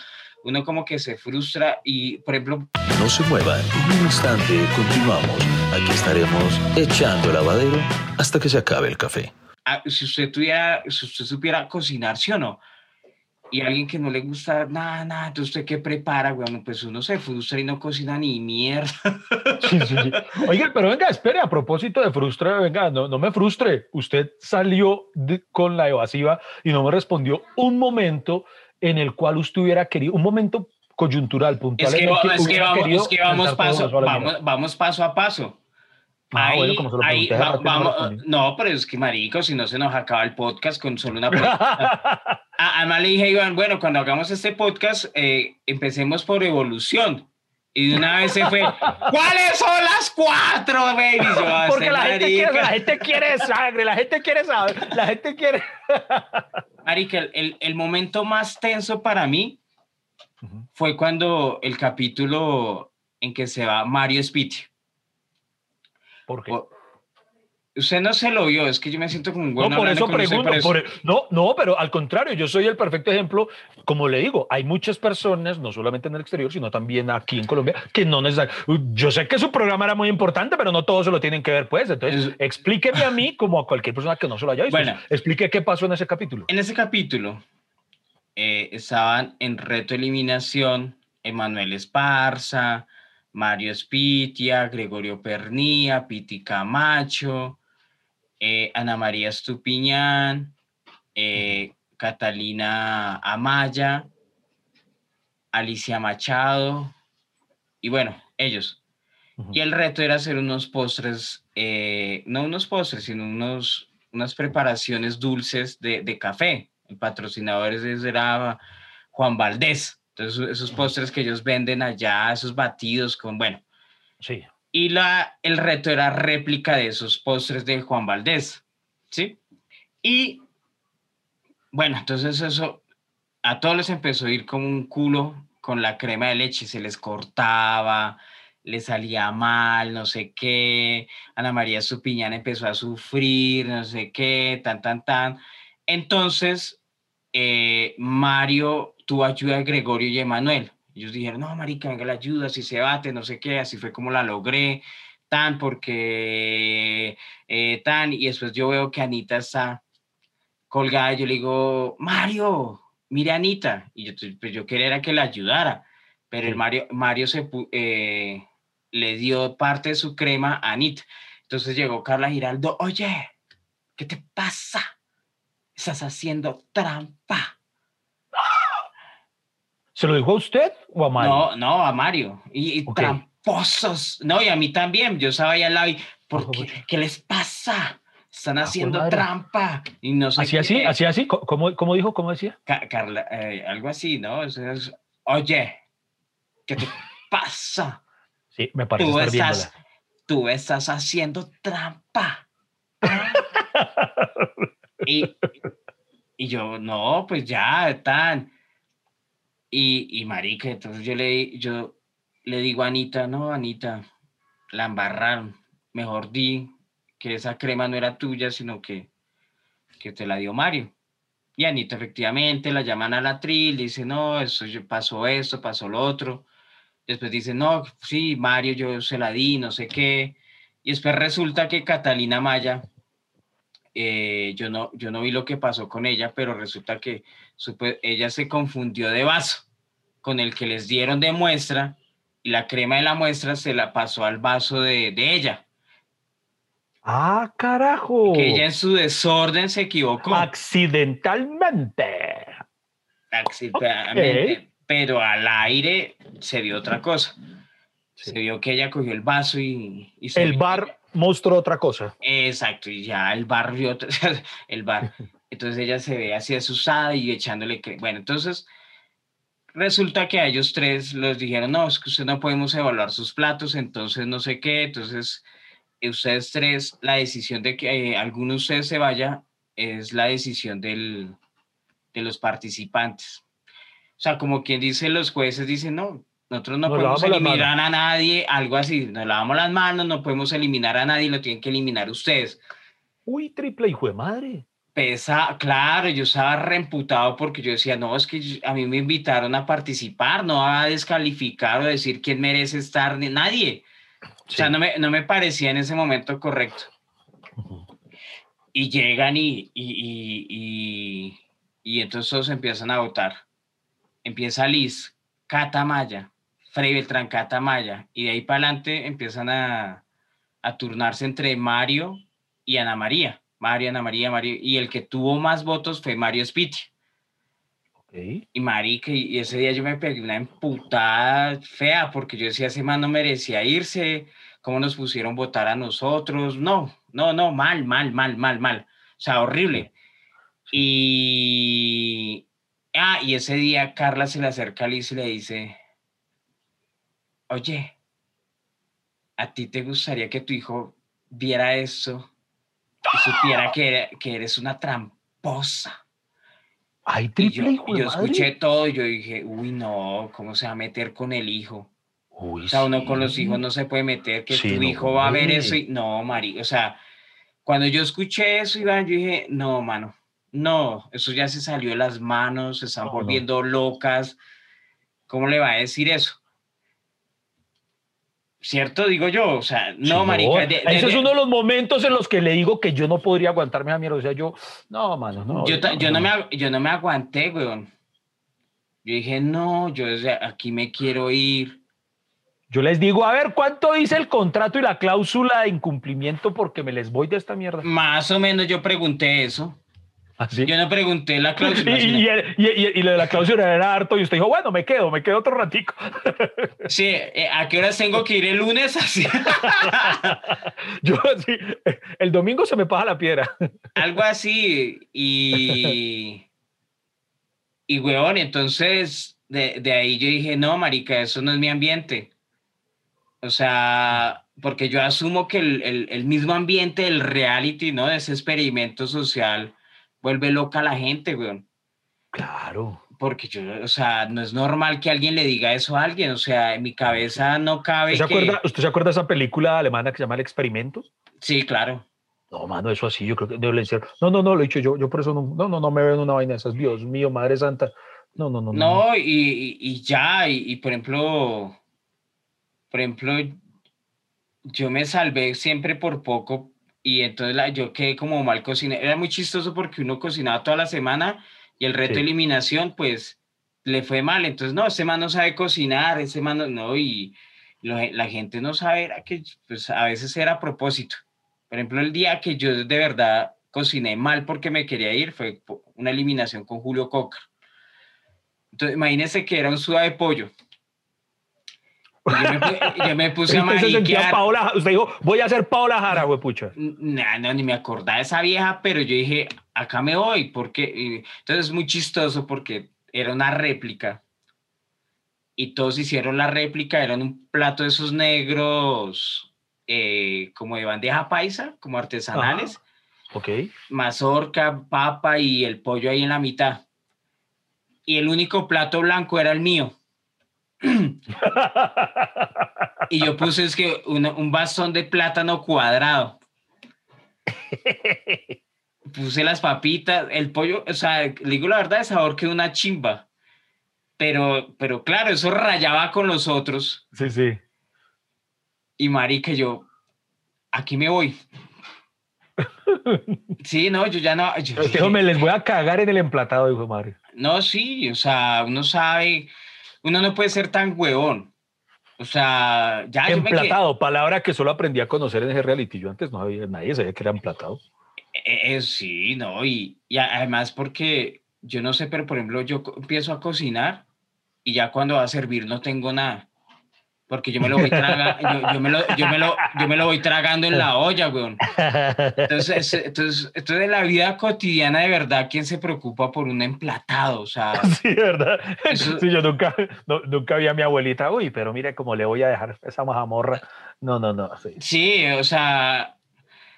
uno como que se frustra y, por ejemplo... No se muevan, en un instante continuamos. Aquí estaremos echando lavadero hasta que se acabe el café. Ah, si usted tuviera, si usted supiera cocinar, ¿sí o no? Y alguien que no le gusta nada, nada, entonces usted qué prepara, bueno, pues uno se frustra y no cocina ni mierda. Sí, sí, Oiga, *laughs* pero venga, espere, a propósito de frustre, venga, no, no me frustre. Usted salió con la evasiva y no me respondió un momento en el cual usted hubiera querido, un momento coyuntural, puntual. Es que, es que vamos, es que vamos, paso, vamos, vamos paso a paso. Ah, ahí, bueno, como ahí, vamos, no, pero es que marico, si no se nos acaba el podcast con solo una *laughs* pregunta. Además le dije a Iván, bueno, cuando hagamos este podcast, eh, empecemos por evolución. Y de una vez se fue, *laughs* ¿cuáles son las cuatro, baby? Porque la gente, quiere, la gente, quiere, sangre, la gente quiere saber, la gente quiere... *laughs* Marica, el, el momento más tenso para mí fue cuando el capítulo en que se va Mario Spitti. ¿Por qué? Usted no se lo vio, es que yo me siento como un buen No, por eso pregunto. E, no, no, pero al contrario, yo soy el perfecto ejemplo. Como le digo, hay muchas personas, no solamente en el exterior, sino también aquí en Colombia, que no necesariamente. Yo sé que su programa era muy importante, pero no todos se lo tienen que ver, pues. Entonces, explíqueme a mí, *laughs* como a cualquier persona que no se lo haya visto. Bueno, explique qué pasó en ese capítulo. En ese capítulo eh, estaban en reto eliminación Emanuel Esparza, Mario Spitia, Gregorio Pernía, Piti Camacho, eh, Ana María Estupiñán, eh, Catalina Amaya, Alicia Machado, y bueno, ellos. Y el reto era hacer unos postres, eh, no unos postres, sino unos, unas preparaciones dulces de, de café. El patrocinador era Juan Valdés. Entonces, esos postres que ellos venden allá, esos batidos con, bueno. Sí. Y la, el reto era réplica de esos postres de Juan Valdés, ¿sí? Y, bueno, entonces eso a todos les empezó a ir como un culo con la crema de leche, se les cortaba, les salía mal, no sé qué. Ana María Supiñán empezó a sufrir, no sé qué, tan, tan, tan. Entonces, eh, Mario tuvo ayuda de Gregorio y Emanuel. Ellos dijeron, no, marica, venga la ayuda, si se bate, no sé qué, así fue como la logré, tan, porque, eh, tan, y después yo veo que Anita está colgada, y yo le digo, Mario, mire Anita, y yo, pues yo quería que la ayudara, pero el Mario, Mario se, eh, le dio parte de su crema a Anita. Entonces llegó Carla Giraldo, oye, ¿qué te pasa? Estás haciendo trampa. ¿Se lo dijo a usted o a Mario? No, no, a Mario. Y, tramposos. No, y a mí también. Yo estaba ahí al lado y, ¿por qué? ¿Qué les pasa? Están ah, haciendo trampa. Y no sé ¿Así, así? ¿Así, así? ¿Cómo, cómo dijo? ¿Cómo decía? Carla, eh, algo así, ¿no? Oye, ¿qué te *laughs* pasa? Sí, me parece tú estás, tú estás haciendo trampa. *laughs* y, y yo, no, pues ya, están y, y marica, entonces yo le, yo le digo a Anita, no, Anita, la embarraron. Mejor di que esa crema no era tuya, sino que, que te la dio Mario. Y Anita efectivamente la llaman a la tril, dice, no, eso pasó esto, pasó lo otro. Después dice, no, sí, Mario, yo se la di, no sé qué. Y después resulta que Catalina Maya, eh, yo, no, yo no vi lo que pasó con ella, pero resulta que ella se confundió de vaso con el que les dieron de muestra y la crema de la muestra se la pasó al vaso de, ella. Ah, carajo. Que ella en su desorden se equivocó. Accidentalmente. Accidentalmente. Pero al aire se vio otra cosa. Se vio que ella cogió el vaso y... el bar mostró otra cosa. Exacto, y ya el bar vio *laughs* el bar. *laughs* Entonces ella se ve así asustada y echándole... Bueno, entonces Resulta que a ellos tres les dijeron, no, es que usted no podemos evaluar sus platos, entonces no sé qué, entonces eh, ustedes tres, la decisión de que eh, alguno de ustedes se vaya es la decisión del, de los participantes. O sea, como quien dice, los jueces dicen, no, nosotros no podemos eliminar a nadie, algo así, nos lavamos las manos, no podemos eliminar a nadie, lo tienen que eliminar ustedes. Uy, triple hijo de madre pesa, claro, yo estaba reemputado porque yo decía, no, es que a mí me invitaron a participar, no a descalificar o decir quién merece estar, ni nadie. O sea, no me, no me parecía en ese momento correcto. Y llegan y, y, y, y, entonces todos empiezan a votar. empieza Liz, Catamaya, Frey Beltrán Catamaya, y de ahí para adelante empiezan a, a turnarse entre Mario y Ana María. Mario, Ana María, Mario, y el que tuvo más votos fue Mario Spitti. Y marica, y ese día yo me pegué una emputada fea porque yo decía, ese man no merecía irse, cómo nos pusieron votar a nosotros, no, no, no, mal, mal, mal, mal, mal, o sea, horrible. Y, ah, y ese día Carla se le acerca a Liz y le dice, oye, ¿a ti te gustaría que tu hijo viera eso y supiera que, que eres una tramposa? Ay, triple y yo, yo escuché todo y yo dije, uy, no, ¿cómo se va a meter con el hijo? Uy, o sea, uno con los hijos no se puede meter, que tu hijo va a ver eso y no, Mari, o sea, cuando yo escuché eso, Iván, yo dije, no, mano, no, eso ya se salió de las manos, se están volviendo locas, ¿cómo le va a decir eso? ¿Cierto? Digo yo, o sea, no, marica. ese es uno de los momentos en los que le digo que yo no podría aguantarme a mierda. O sea, yo, no, mano, no. Yo, yo, no, me, yo no me aguanté, weón. Yo dije, no, yo desde aquí me quiero ir. Yo les digo, a ver, ¿cuánto dice el contrato y la cláusula de incumplimiento porque me les voy de esta mierda? Más o menos yo pregunté eso. ¿Ah, Yo no pregunté la cláusula. *laughs* Y, y, lo de la cláusula era harto y usted dijo, bueno, me quedo, me quedo otro ratico. *laughs* Sí, eh, ¿a qué horas tengo que ir el lunes? *laughs* Así. Yo sí, el domingo se me pasa la piedra. Algo así. Y, y weón, entonces de, de ahí yo dije, no, marica, eso no es mi ambiente. O sea, porque yo asumo que el, el, el mismo ambiente el reality, ¿no? De ese experimento social vuelve loca a la gente, weón. Claro. Porque yo, o sea, no es normal que alguien le diga eso a alguien, o sea, en mi cabeza no cabe. ¿Usted, se, acuerda, ¿usted se acuerda de esa película alemana que se llama El Experimento? Sí, claro. No, mano, eso así, yo creo que ser. No, no, no, lo he dicho yo, yo por eso no, no, no, no me veo en una vaina de esas. Dios mío, Madre Santa. No, no, no. No, no. Y, y, ya, y, y, por ejemplo, por ejemplo, yo me salvé siempre por poco y entonces la, yo quedé como mal cocinado. Era muy chistoso porque uno cocinaba toda la semana y el reto de eliminación, pues le fue mal. Entonces, no, ese man no sabe cocinar, ese man no, y la gente no sabe, era que pues a veces era a propósito. Por ejemplo, el día que yo de verdad cociné mal porque me quería ir fue una eliminación con Julio Coca. Entonces, imagínense que era un suave de pollo. Yo me, puse a *laughs* mariquear. Paola, usted dijo, voy a ser Paola Jara, güey, pucha. No, no, ni me acordaba de esa vieja, pero yo dije, acá me voy, porque... Entonces es muy chistoso porque era una réplica. Y todos hicieron la réplica, eran un plato de esos negros, eh, como de bandeja paisa, como artesanales. Ok. Mazorca, papa y el pollo ahí en la mitad. Y el único plato blanco era el mío. *clears throat* y yo puse es que un bastón de plátano cuadrado. Puse las papitas, el pollo, o sea, le digo la verdad, de sabor que una chimba. Pero, pero claro, eso rayaba con los otros. Sí, sí. Y marica, yo, aquí me voy. *laughs* Sí, no, yo ya no. Yo, me les voy a cagar en el emplatado, dijo Mario. No, sí, o sea, uno sabe uno no puede ser tan huevón. O sea, ya. Emplatado, palabra que solo aprendí a conocer en ese reality. Yo antes no había, nadie sabía que era emplatado. Eh, eh, sí, no, y, y, además porque yo no sé, pero por ejemplo, yo empiezo a cocinar y ya cuando va a servir no tengo nada porque yo me lo voy tragando, yo, me lo, yo, me lo, yo, me lo, voy tragando en la olla, weón. Entonces, entonces, entonces, en la vida cotidiana, de verdad, ¿quién se preocupa por un emplatado? O sea, *laughs* sí, ¿verdad? Sí, yo nunca, no, nunca vi a mi abuelita, uy, pero mire cómo le voy a dejar esa majamorra. No, no, no. Sí, sí o sea,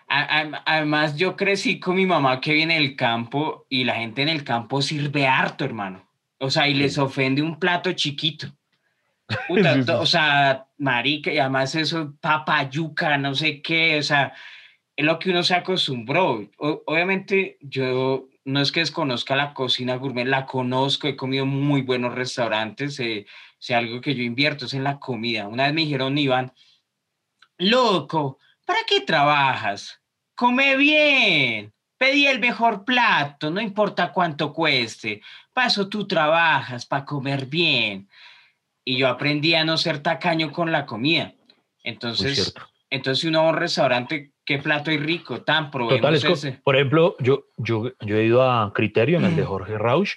además yo crecí con mi mamá que viene del campo y la gente en el campo sirve harto, hermano. O sea, y les ofende un plato chiquito. O sea, marica, y además eso, papayuca, no sé qué, o sea, es lo que uno se acostumbró. obviamente, yo no es que desconozca la cocina gourmet, la conozco, he comido muy buenos restaurantes, eh, si algo que yo invierto es en la comida. Una vez me dijeron, Iván, loco, ¿para qué trabajas? Come bien. pedí el mejor plato, no importa cuánto cueste, para eso tú trabajas, para comer bien. Y yo aprendí a no ser tacaño con la comida. Entonces, entonces si uno va a un restaurante, qué plato y rico, tan probemos ese. Por ejemplo, yo, yo, yo he ido a Criterio, en el de Jorge Rausch,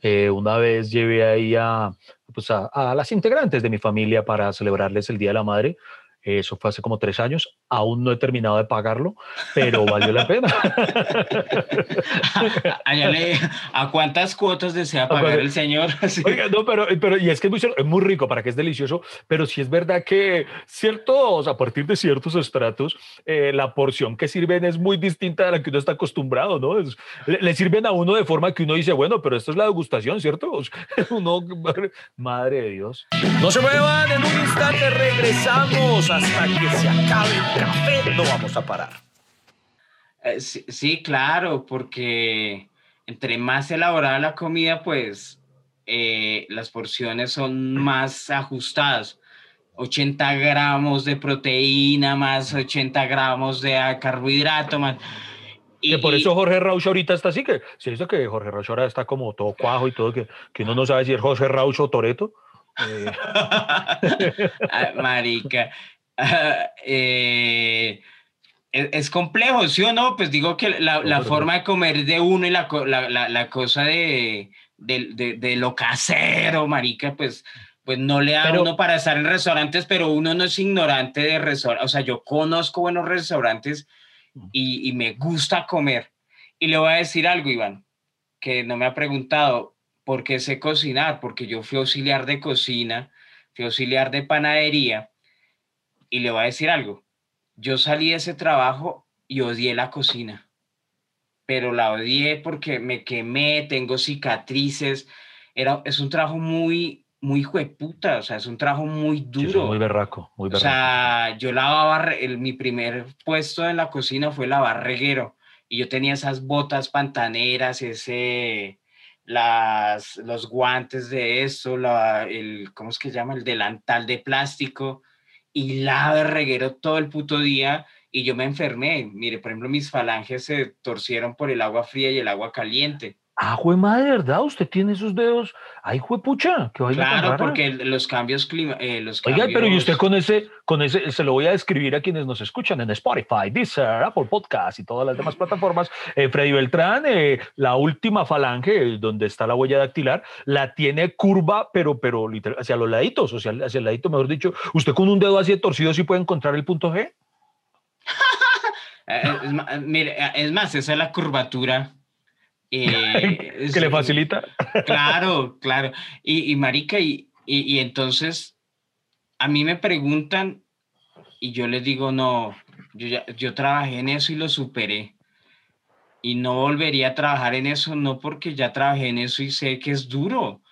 eh, una vez llevé ahí a, pues a, a, las integrantes de mi familia para celebrarles el Día de la Madre eso fue hace como tres años. Aún no he terminado de pagarlo, pero valió la pena. *laughs* ¿A cuántas cuotas desea pagar el señor? *laughs* Oiga, no, pero, pero y es que es muy, es muy, rico para que es delicioso, pero sí es verdad que ciertos, a partir de ciertos estratos, eh, la porción que sirven es muy distinta a la que uno está acostumbrado, ¿no? le, sirven a uno de forma que uno dice, bueno, pero esto es la degustación, ¿cierto? *laughs* Uno, madre de Dios. No se muevan, en un instante regresamos hasta que se acabe el café no vamos a parar. Eh, sí, claro, porque entre más elaborada la comida, pues eh, las porciones son más ajustadas. 80 gramos de proteína más 80 gramos de carbohidrato más... Y, que por eso Jorge Rauch ahorita está así, que si es que Jorge Rauch ahora está como todo cuajo y todo, que, que uno no sabe si es José Rauch o Toreto. Eh. *laughs* Marica. Eh, es, complejo, ¿sí o no? Pues digo que la, forma de comer de uno y la, la, cosa de, de, lo casero, marica, pues, pues no le da uno para estar en restaurantes, pero uno no es ignorante de restaurantes. O sea, yo conozco buenos restaurantes y, y me gusta comer. Y le voy a decir algo, Iván, que no me ha preguntado por qué sé cocinar, porque yo fui auxiliar de cocina, fui auxiliar de panadería y le voy a decir algo. Yo salí de ese trabajo y odié la cocina, pero la odié porque me quemé, tengo cicatrices. Era, es un trabajo muy, muy jueputa, o sea, es un trabajo muy duro. muy berraco, muy berraco. O sea, yo lavaba, el, mi primer puesto en la cocina fue lavar reguero y yo tenía esas botas pantaneras, ese, las, los guantes de eso, la, el, ¿cómo es que se llama? El delantal de plástico y lava reguero todo el puto día y yo me enfermé. Mire, por ejemplo, mis falanges se torcieron por el agua fría y el agua caliente. Ah, jue madre, ¿verdad? Usted tiene esos dedos. Ay, jue pucha, que Claro, porque los cambios clima, eh, los Oiga, pero y usted con ese, con ese, se lo voy a describir a quienes nos escuchan en Spotify, Deezer, Apple Podcast y todas las demás plataformas. Eh, Freddy Beltrán, eh, la última falange donde está la huella dactilar, la tiene curva, pero, pero literal, hacia los laditos, o sea, hacia el ladito, mejor dicho. ¿Usted con un dedo así torcido sí puede encontrar el punto G? *laughs* es, mire, es más, esa es la curvatura *laughs* eh, que le facilita. *laughs* Claro, claro. Y, y marica, y, y, entonces a mí me preguntan y yo les digo, no, yo, ya, yo trabajé en eso y lo superé. Y no volvería a trabajar en eso, no porque ya trabajé en eso y sé que es duro.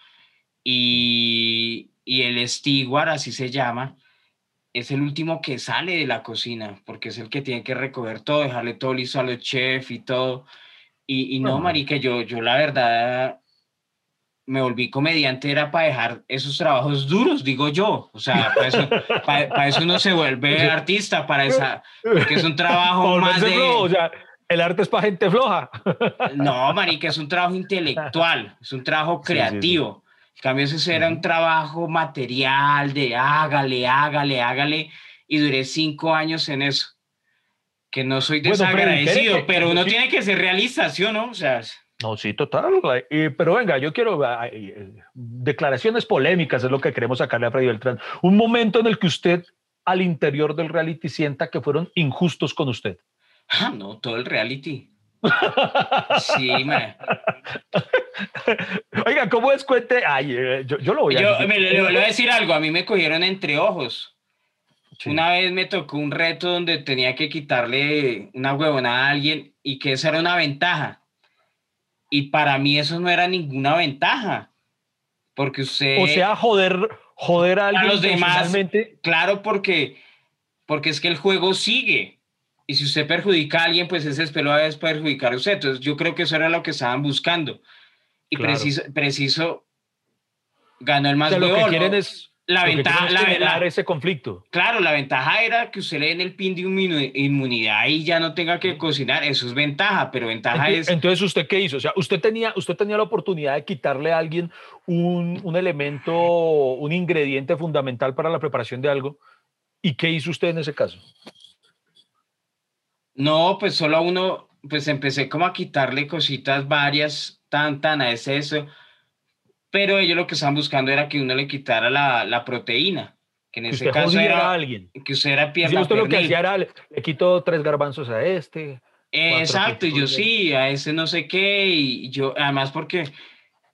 Y, y el steward, así se llama, es el último que sale de la cocina, porque es el que tiene que recoger todo, dejarle todo listo a los chefs y todo. Y, no, marica, yo, yo la verdad me volví comediante era para dejar esos trabajos duros, digo yo. O sea, para eso, *laughs* para, eso uno se vuelve artista, para esa, porque es un trabajo más de... o sea, el arte es para gente floja. No, *laughs* marica, es un trabajo intelectual, es un trabajo creativo. En cambio, ese era un trabajo material de hágale, hágale, hágale, y duré cinco años en eso que no soy desagradecido, pero uno tiene que ser realista, ¿sí o no? O sea... No, sí, total. pero venga, yo quiero eh, declaraciones polémicas, es lo que queremos sacarle a Freddy Beltrán. Un momento en el que usted al interior del reality sienta que fueron injustos con usted. Ah, no, todo el reality. *laughs* sí, man. Oiga, ¿cómo es cuente? Ay, eh, yo, yo, lo voy a yo, Me, le voy a decir algo, a mí me cogieron entre ojos. Una vez me tocó un reto donde tenía que quitarle una huevonada a alguien y que esa era una ventaja. Y para mí eso no era ninguna ventaja. Porque usted... O sea, joder, joder a alguien. A los demás. Claro, porque, porque es que el juego sigue. Y si usted perjudica a alguien, pues ese espero a perjudicar a usted. Entonces yo creo que eso era lo que estaban buscando. Y preciso, preciso ganó el más o lo que quieren es la ventaja, la, ese conflicto. Claro, la ventaja era que usted le den el pin de inmunidad y ya no tenga que cocinar, eso es ventaja, pero ventaja es... Entonces, ¿usted qué hizo? O sea, usted tenía, usted tenía la oportunidad de quitarle a alguien un, un elemento, un ingrediente fundamental para la preparación de algo, ¿y qué hizo usted en ese caso? No, pues solo a uno, pues empecé como a quitarle cositas varias, tan, tan, a ese eso pero ellos lo que estaban buscando era que uno le quitara la, la proteína, que en ese caso era a alguien. que usted era pierna. usted lo que hacía era, le, quitó tres garbanzos a este. Exacto, y yo sí, a ese no sé qué, y yo, además porque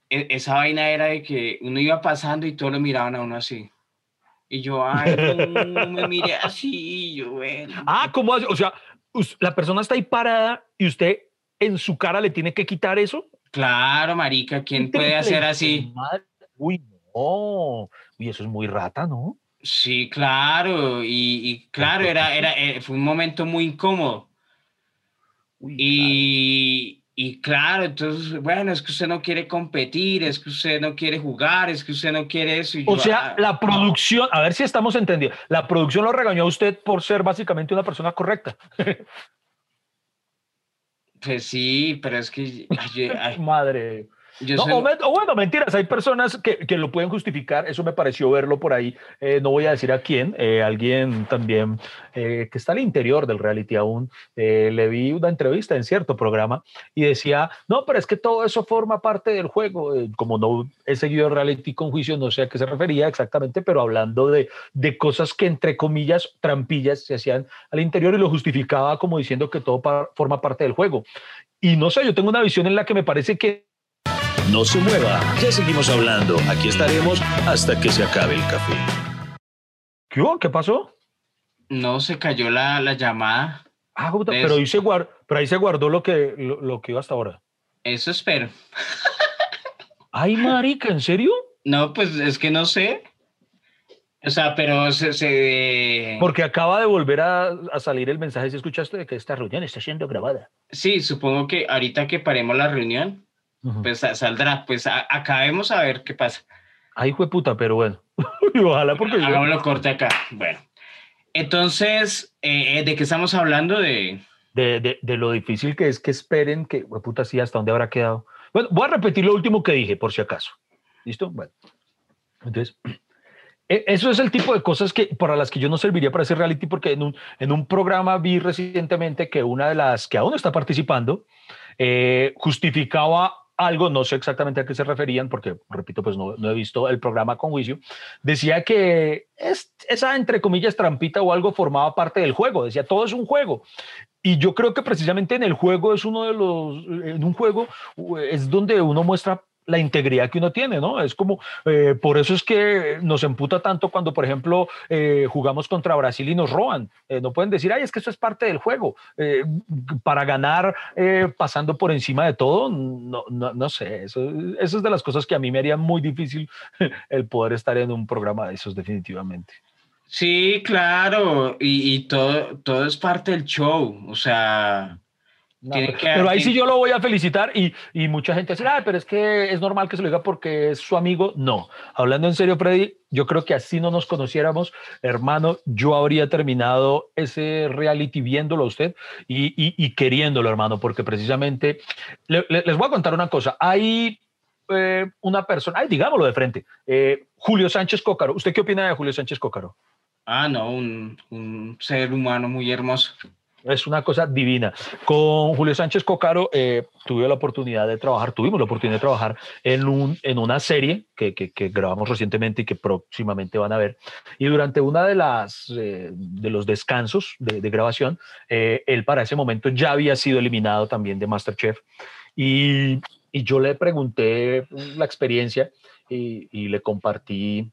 e, esa vaina era de que uno iba pasando y todos lo miraban a uno así. Y yo, ay, no, me mire así, yo, bueno. Ah, ¿cómo hace? O sea, la persona está ahí parada y usted en su cara le tiene que quitar eso. Claro, marica, ¿quién puede hacer así? Uy, no. Uy, eso es muy rata, ¿no? Sí, claro, y, claro, era, era, eh, fue un momento muy incómodo. y, y claro, entonces, bueno, es que usted no quiere competir, es que usted no quiere jugar, es que usted no quiere eso. o sea, ah, la producción, a ver si estamos entendiendo, la producción lo regañó a usted por ser básicamente una persona correcta. *laughs* Pues sí, pero es que... *laughs* Madre o, bueno, mentiras, hay personas que, que, lo pueden justificar, eso me pareció verlo por ahí, eh, no voy a decir a quién, eh, alguien también eh, que está al interior del reality aún, le vi una entrevista en cierto programa y decía, no, pero es que todo eso forma parte del juego, como no he seguido el reality con juicio, no sé a qué se refería exactamente, pero hablando de, de cosas que entre comillas, trampillas se hacían al interior y lo justificaba como diciendo que todo forma parte del juego. Y no sé, yo tengo una visión en la que me parece que no se mueva, ya seguimos hablando. Aquí estaremos hasta que se acabe el café. ¿Qué ¿Qué pasó? No, se cayó la, la llamada. Ah, pero, ahí se guardó, pero ahí se guardó lo que, lo, que iba hasta ahora. Eso espero. *laughs* Ay, marica, ¿en serio? No, pues es que no sé. O sea, pero se... Porque acaba de volver a, a, salir el mensaje, si escuchaste, de que esta reunión está siendo grabada. Sí, supongo que ahorita que paremos la reunión, pues saldrá. Pues acabemos a ver qué pasa. Ay, fue puta, pero bueno. *laughs* Ojalá porque. Hagámoslo corte acá. Bueno. Entonces, eh, ¿de qué estamos hablando? De... De, de, de, lo difícil que es que esperen que, puta, sí, hasta dónde habrá quedado. Bueno, voy a repetir lo último que dije, por si acaso. ¿Listo? Bueno. Entonces, e, eso es el tipo de cosas que, para las que yo no serviría para hacer reality, porque en un, en un programa vi recientemente que una de las que aún está participando eh, justificaba algo, no sé exactamente a qué se referían, porque, repito, pues no, he visto el programa con juicio, decía que es, esa, entre comillas, trampita o algo formaba parte del juego, decía, todo es un juego. Y yo creo que precisamente en el juego es uno de los, en un juego es donde uno muestra la integridad que uno tiene, ¿no? Es como, eh, por eso es que nos emputa tanto cuando, por ejemplo, eh, jugamos contra Brasil y nos roban. Eh, no pueden decir, ay, es que eso es parte del juego. para ganar pasando por encima de todo, no, no, no sé, eso, eso, es de las cosas que a mí me haría muy difícil *laughs* el poder estar en un programa de esos definitivamente. Sí, claro, y, y todo, todo es parte del show, o sea pero, ahí sí yo lo voy a felicitar y, y mucha gente dice, ah, pero es que es normal que se lo diga porque es su amigo. No, hablando en serio, Freddy, yo creo que así no nos conociéramos, hermano, yo habría terminado ese reality viéndolo a usted y, y, y queriéndolo, hermano, porque precisamente les voy a contar una cosa. Hay eh, una persona, ay, digámoslo de frente, eh, Julio Sánchez Cócaro. ¿Usted qué opina de Julio Sánchez Cócaro? Ah, no, un, un ser humano muy hermoso. Es una cosa divina. Con Julio Sánchez Cocaro eh, tuve la oportunidad de trabajar, tuvimos la oportunidad de trabajar en, un, en una serie que, que, grabamos recientemente y que próximamente van a ver. Y durante una de las eh, de los descansos de, grabación, eh, él para ese momento ya había sido eliminado también de Masterchef. Y, y yo le pregunté la experiencia y, y le compartí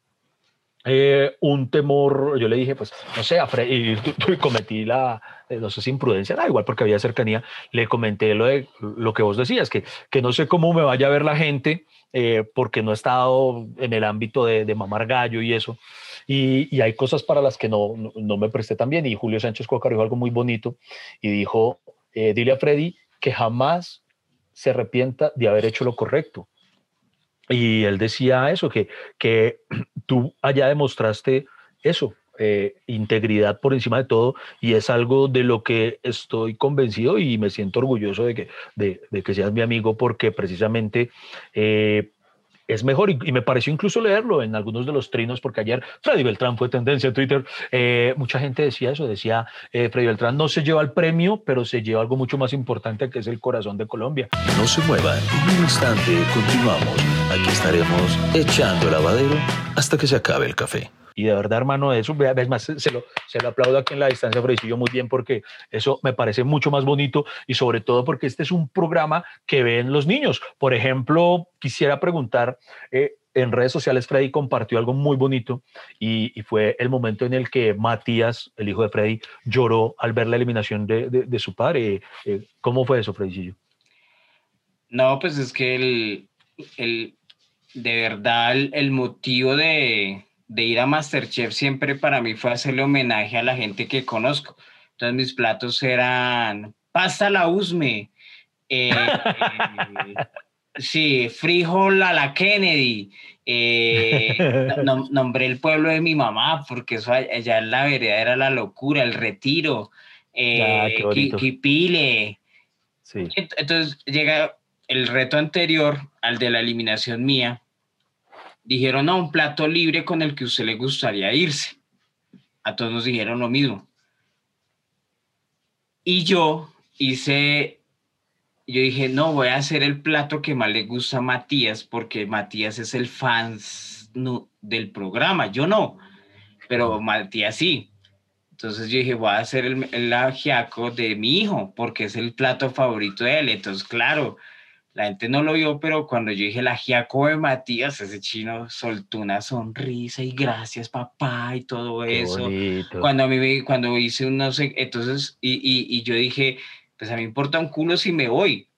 eh, un temor, yo le dije, pues, no sé, y *laughs* cometí la, eh, no sé si imprudencia, da igual porque había cercanía, le comenté lo, de, lo que vos decías, que, que no sé cómo me vaya a ver la gente eh, porque no he estado en el ámbito de, de mamar gallo y eso, y, hay cosas para las que no, no, me presté tan bien, y Julio Sánchez Coca dijo algo muy bonito, y dijo, dile a Freddy que jamás se arrepienta de haber hecho lo correcto, y él decía eso, que, que *clears throat* tú allá demostraste eso, eh, integridad por encima de todo y es algo de lo que estoy convencido y me siento orgulloso de que, de, que seas mi amigo porque precisamente eh, es mejor y, me pareció incluso leerlo en algunos de los trinos porque ayer Freddy Beltrán fue tendencia en Twitter. Eh, mucha gente decía eso, decía Freddy Beltrán no se lleva el premio, pero se lleva algo mucho más importante que es el corazón de Colombia. No se muevan, en un instante continuamos. Aquí estaremos echando lavadero hasta que se acabe el café. Y de verdad, hermano, eso, ves más, se lo, se lo aplaudo aquí en la distancia, yo muy bien, porque eso me parece mucho más bonito y sobre todo porque este es un programa que ven los niños. Por ejemplo, quisiera preguntar, eh, en redes sociales Freddy compartió algo muy bonito y, fue el momento en el que Matías, el hijo de Freddy, lloró al ver la eliminación de, de, su padre. Eh, ¿Cómo fue eso, Freddy? No, pues es que el, el de verdad el motivo de, de ir a Masterchef siempre para mí fue hacerle homenaje a la gente que conozco. Entonces mis platos eran pasta la usme, eh, *laughs* sí, frijol a la Kennedy, eh, nombré el pueblo de mi mamá porque eso allá en la vereda era la locura, el retiro, eh, Quipile. Sí. Entonces llega el reto anterior al de la eliminación mía, dijeron, no, un plato libre con el que usted le gustaría irse. A todos nos dijeron lo mismo. Y yo hice, yo dije, no, voy a hacer el plato que más le gusta a Matías, porque Matías es el fan del programa, yo no, pero Matías sí. Entonces yo dije, voy a hacer el, el ajiaco de mi hijo, porque es el plato favorito de él. Entonces, claro, la gente no lo vio, pero cuando yo dije la Giaco de Matías, ese chino soltó una sonrisa y gracias papá y todo eso. Cuando a mí cuando hice un no sé, entonces, y, y, y, yo dije, pues a mí me importa un culo si me voy.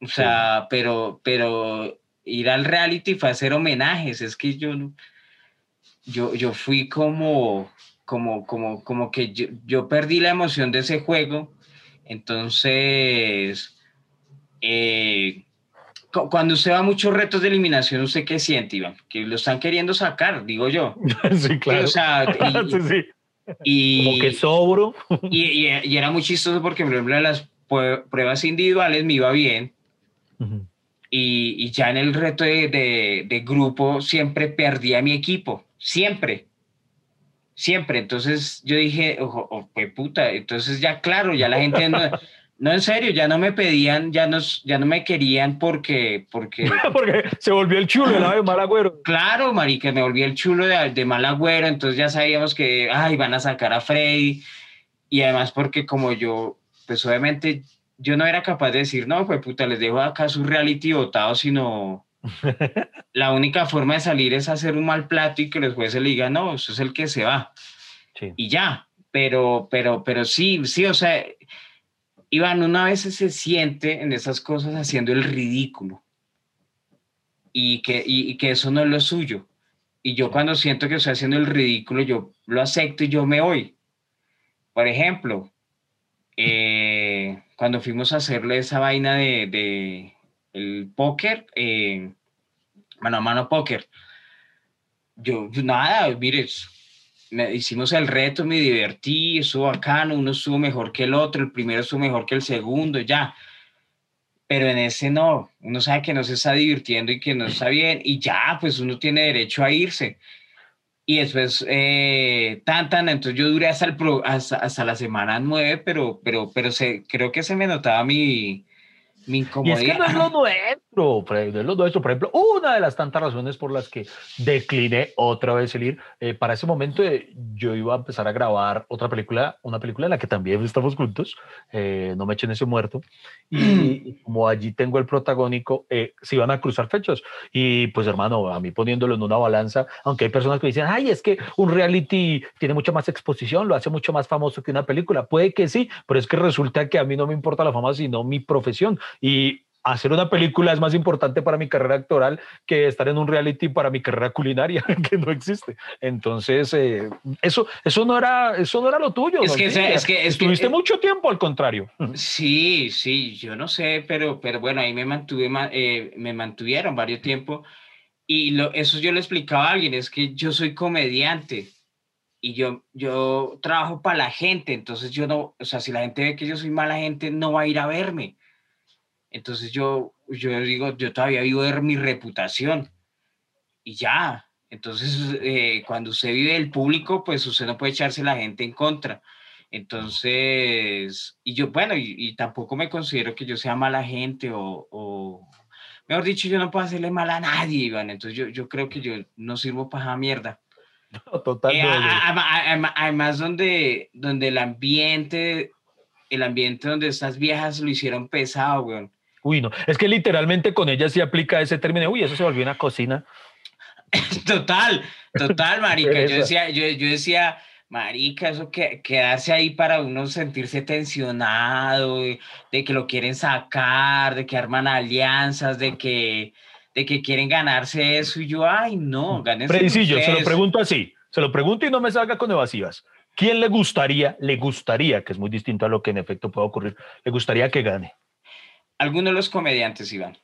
O sea, pero, pero ir al reality fue hacer homenajes, es que yo yo, yo fui como, como, como, como que yo, yo perdí la emoción de ese juego, entonces, eh, cuando usted va a muchos retos de eliminación, ¿usted qué siente, Iván? Que lo están queriendo sacar, digo yo. *laughs* sí, claro. O sea, *laughs* y, Como que sobro. *laughs* y, y, era muy chistoso porque, por ejemplo, en las pruebas individuales me iba bien. y, y, ya en el reto de, de, de, grupo siempre perdía mi equipo. Siempre. Siempre. Entonces yo dije, ojo, oh, puta. Entonces ya, claro, ya la gente... No, No, en serio, ya no me pedían, ya, nos, ya no me querían porque... Porque, *laughs* porque se volvió el chulo de mal agüero. Claro, marica, me volví el chulo de, de mal agüero, entonces ya sabíamos que, ay, van a sacar a Freddy. Y además porque como yo, pues obviamente yo no era capaz de decir, no, pues puta, les dejo acá su reality votado, sino *laughs* la única forma de salir es hacer un mal plato y que los jueces le digan, no, eso es el que se va. Y ya, pero, pero, pero sí, sí, o sea Iván, una vez se siente en esas cosas haciendo el ridículo y que, y, que eso no es lo suyo. Y yo cuando siento que estoy haciendo el ridículo, yo lo acepto y yo me voy. Por ejemplo, eh, cuando fuimos a hacerle esa vaina de, de el póker, eh, mano a mano póker, yo, nada, mire, me, hicimos el reto, me divertí, estuvo bacano, uno estuvo mejor que el otro, el primero estuvo mejor que el segundo, ya. Pero en ese no, uno sabe que no se está divirtiendo y que no está bien, y ya, pues uno tiene derecho a irse. Y después, eh, tan, tan, entonces yo duré hasta, el hasta, hasta, la semana nueve, pero, pero, pero se, creo que se me notaba mi, mi incomodidad. Y es que no es lo nuestro nuestro. Por ejemplo, una de las tantas razones por las que decliné otra vez el ir, eh, para ese momento eh, yo iba a empezar a grabar otra película, una película en la que también estamos juntos, eh, No me echen ese muerto, y, como allí tengo el protagónico, se iban a cruzar fechas. Y pues hermano, a mí poniéndolo en una balanza, aunque hay personas que dicen, ay, es que un reality tiene mucha más exposición, lo hace mucho más famoso que una película. Puede que sí, pero es que resulta que a mí no me importa la fama, sino mi profesión. Y hacer una película es más importante para mi carrera actoral que estar en un reality para mi carrera culinaria, *laughs* que no existe. Entonces, eh, eso, eso, no era, eso no era lo tuyo. Es, que, es que, Estuviste eh, mucho tiempo al contrario. Sí, sí, yo no sé, pero, pero bueno, ahí me, mantuve, eh, me mantuvieron varios tiempo. Y lo, eso yo le explicaba a alguien, es que yo soy comediante y yo, yo trabajo para la gente, entonces yo no, o sea, si la gente ve que yo soy mala gente, no va a ir a verme. Entonces yo, yo digo, yo todavía vivo de mi reputación y ya. Entonces, eh, cuando usted vive del público, pues usted no puede echarse la gente en contra. Entonces, y yo, bueno, y, tampoco me considero que yo sea mala gente o, mejor dicho, yo no puedo hacerle mal a nadie, Iván. Entonces, yo, yo creo que yo no sirvo para esa mierda. *laughs* totalmente. Eh, además, donde, donde el ambiente, el ambiente donde estas viejas lo hicieron pesado, weón. Uy, no, es que literalmente con ella sí aplica ese término, uy, eso se volvió una cocina. *laughs* total, total, marica. yo decía, yo, yo decía, Marica, eso que quedarse ahí para uno sentirse tensionado, de, que lo quieren sacar, de que arman alianzas, de que, de que quieren ganarse eso. Y yo, ay, no, mm. gánense. Predicillo, se lo pregunto así, se lo pregunto y no me salga con evasivas. ¿Quién le gustaría, le gustaría, que es muy distinto a lo que en efecto puede ocurrir, le gustaría que gane? Algunos de los comediantes, Iván.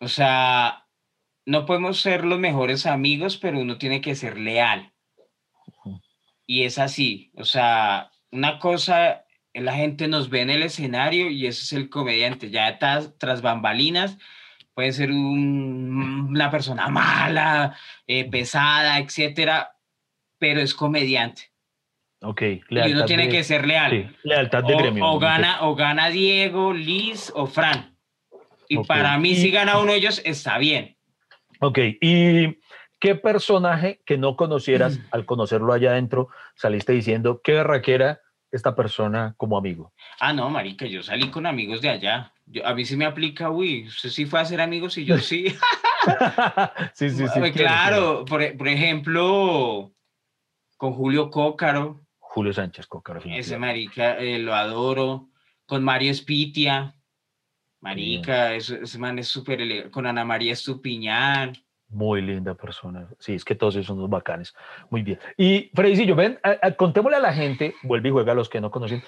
O sea, no podemos ser los mejores amigos, pero uno tiene que ser leal y es así, o sea, una cosa, la gente nos ve en el escenario y ese es el comediante, ya tras, bambalinas puede ser una persona mala, eh, pesada, etcétera, pero es comediante. Ok, y uno tiene que ser leal. lealtad de gremio. O gana, o gana Diego, Liz o Fran. Y para mí, si gana uno de ellos, está bien. Ok, y ¿Qué personaje que no conocieras, *clears throat* al conocerlo allá adentro, saliste diciendo, qué berraquera esta persona como amigo? Ah, no, marica, yo salí con amigos de allá. a mí sí me aplica, uy, usted sí fue a ser amigos y yo sí. *laughs* sí, sí, sí. Claro, por, ejemplo, con Julio Cócaro. Julio Sánchez Cócaro. Ese marica, eh, lo adoro. Con Mario Espitia. Marica, ese, man es súper Con Ana María Estupiñán. Muy linda persona. Sí, es que todos esos son los bacanes. Muy bien. Y yo ven, contémosle a la gente, vuelve y juega a los que no conocen,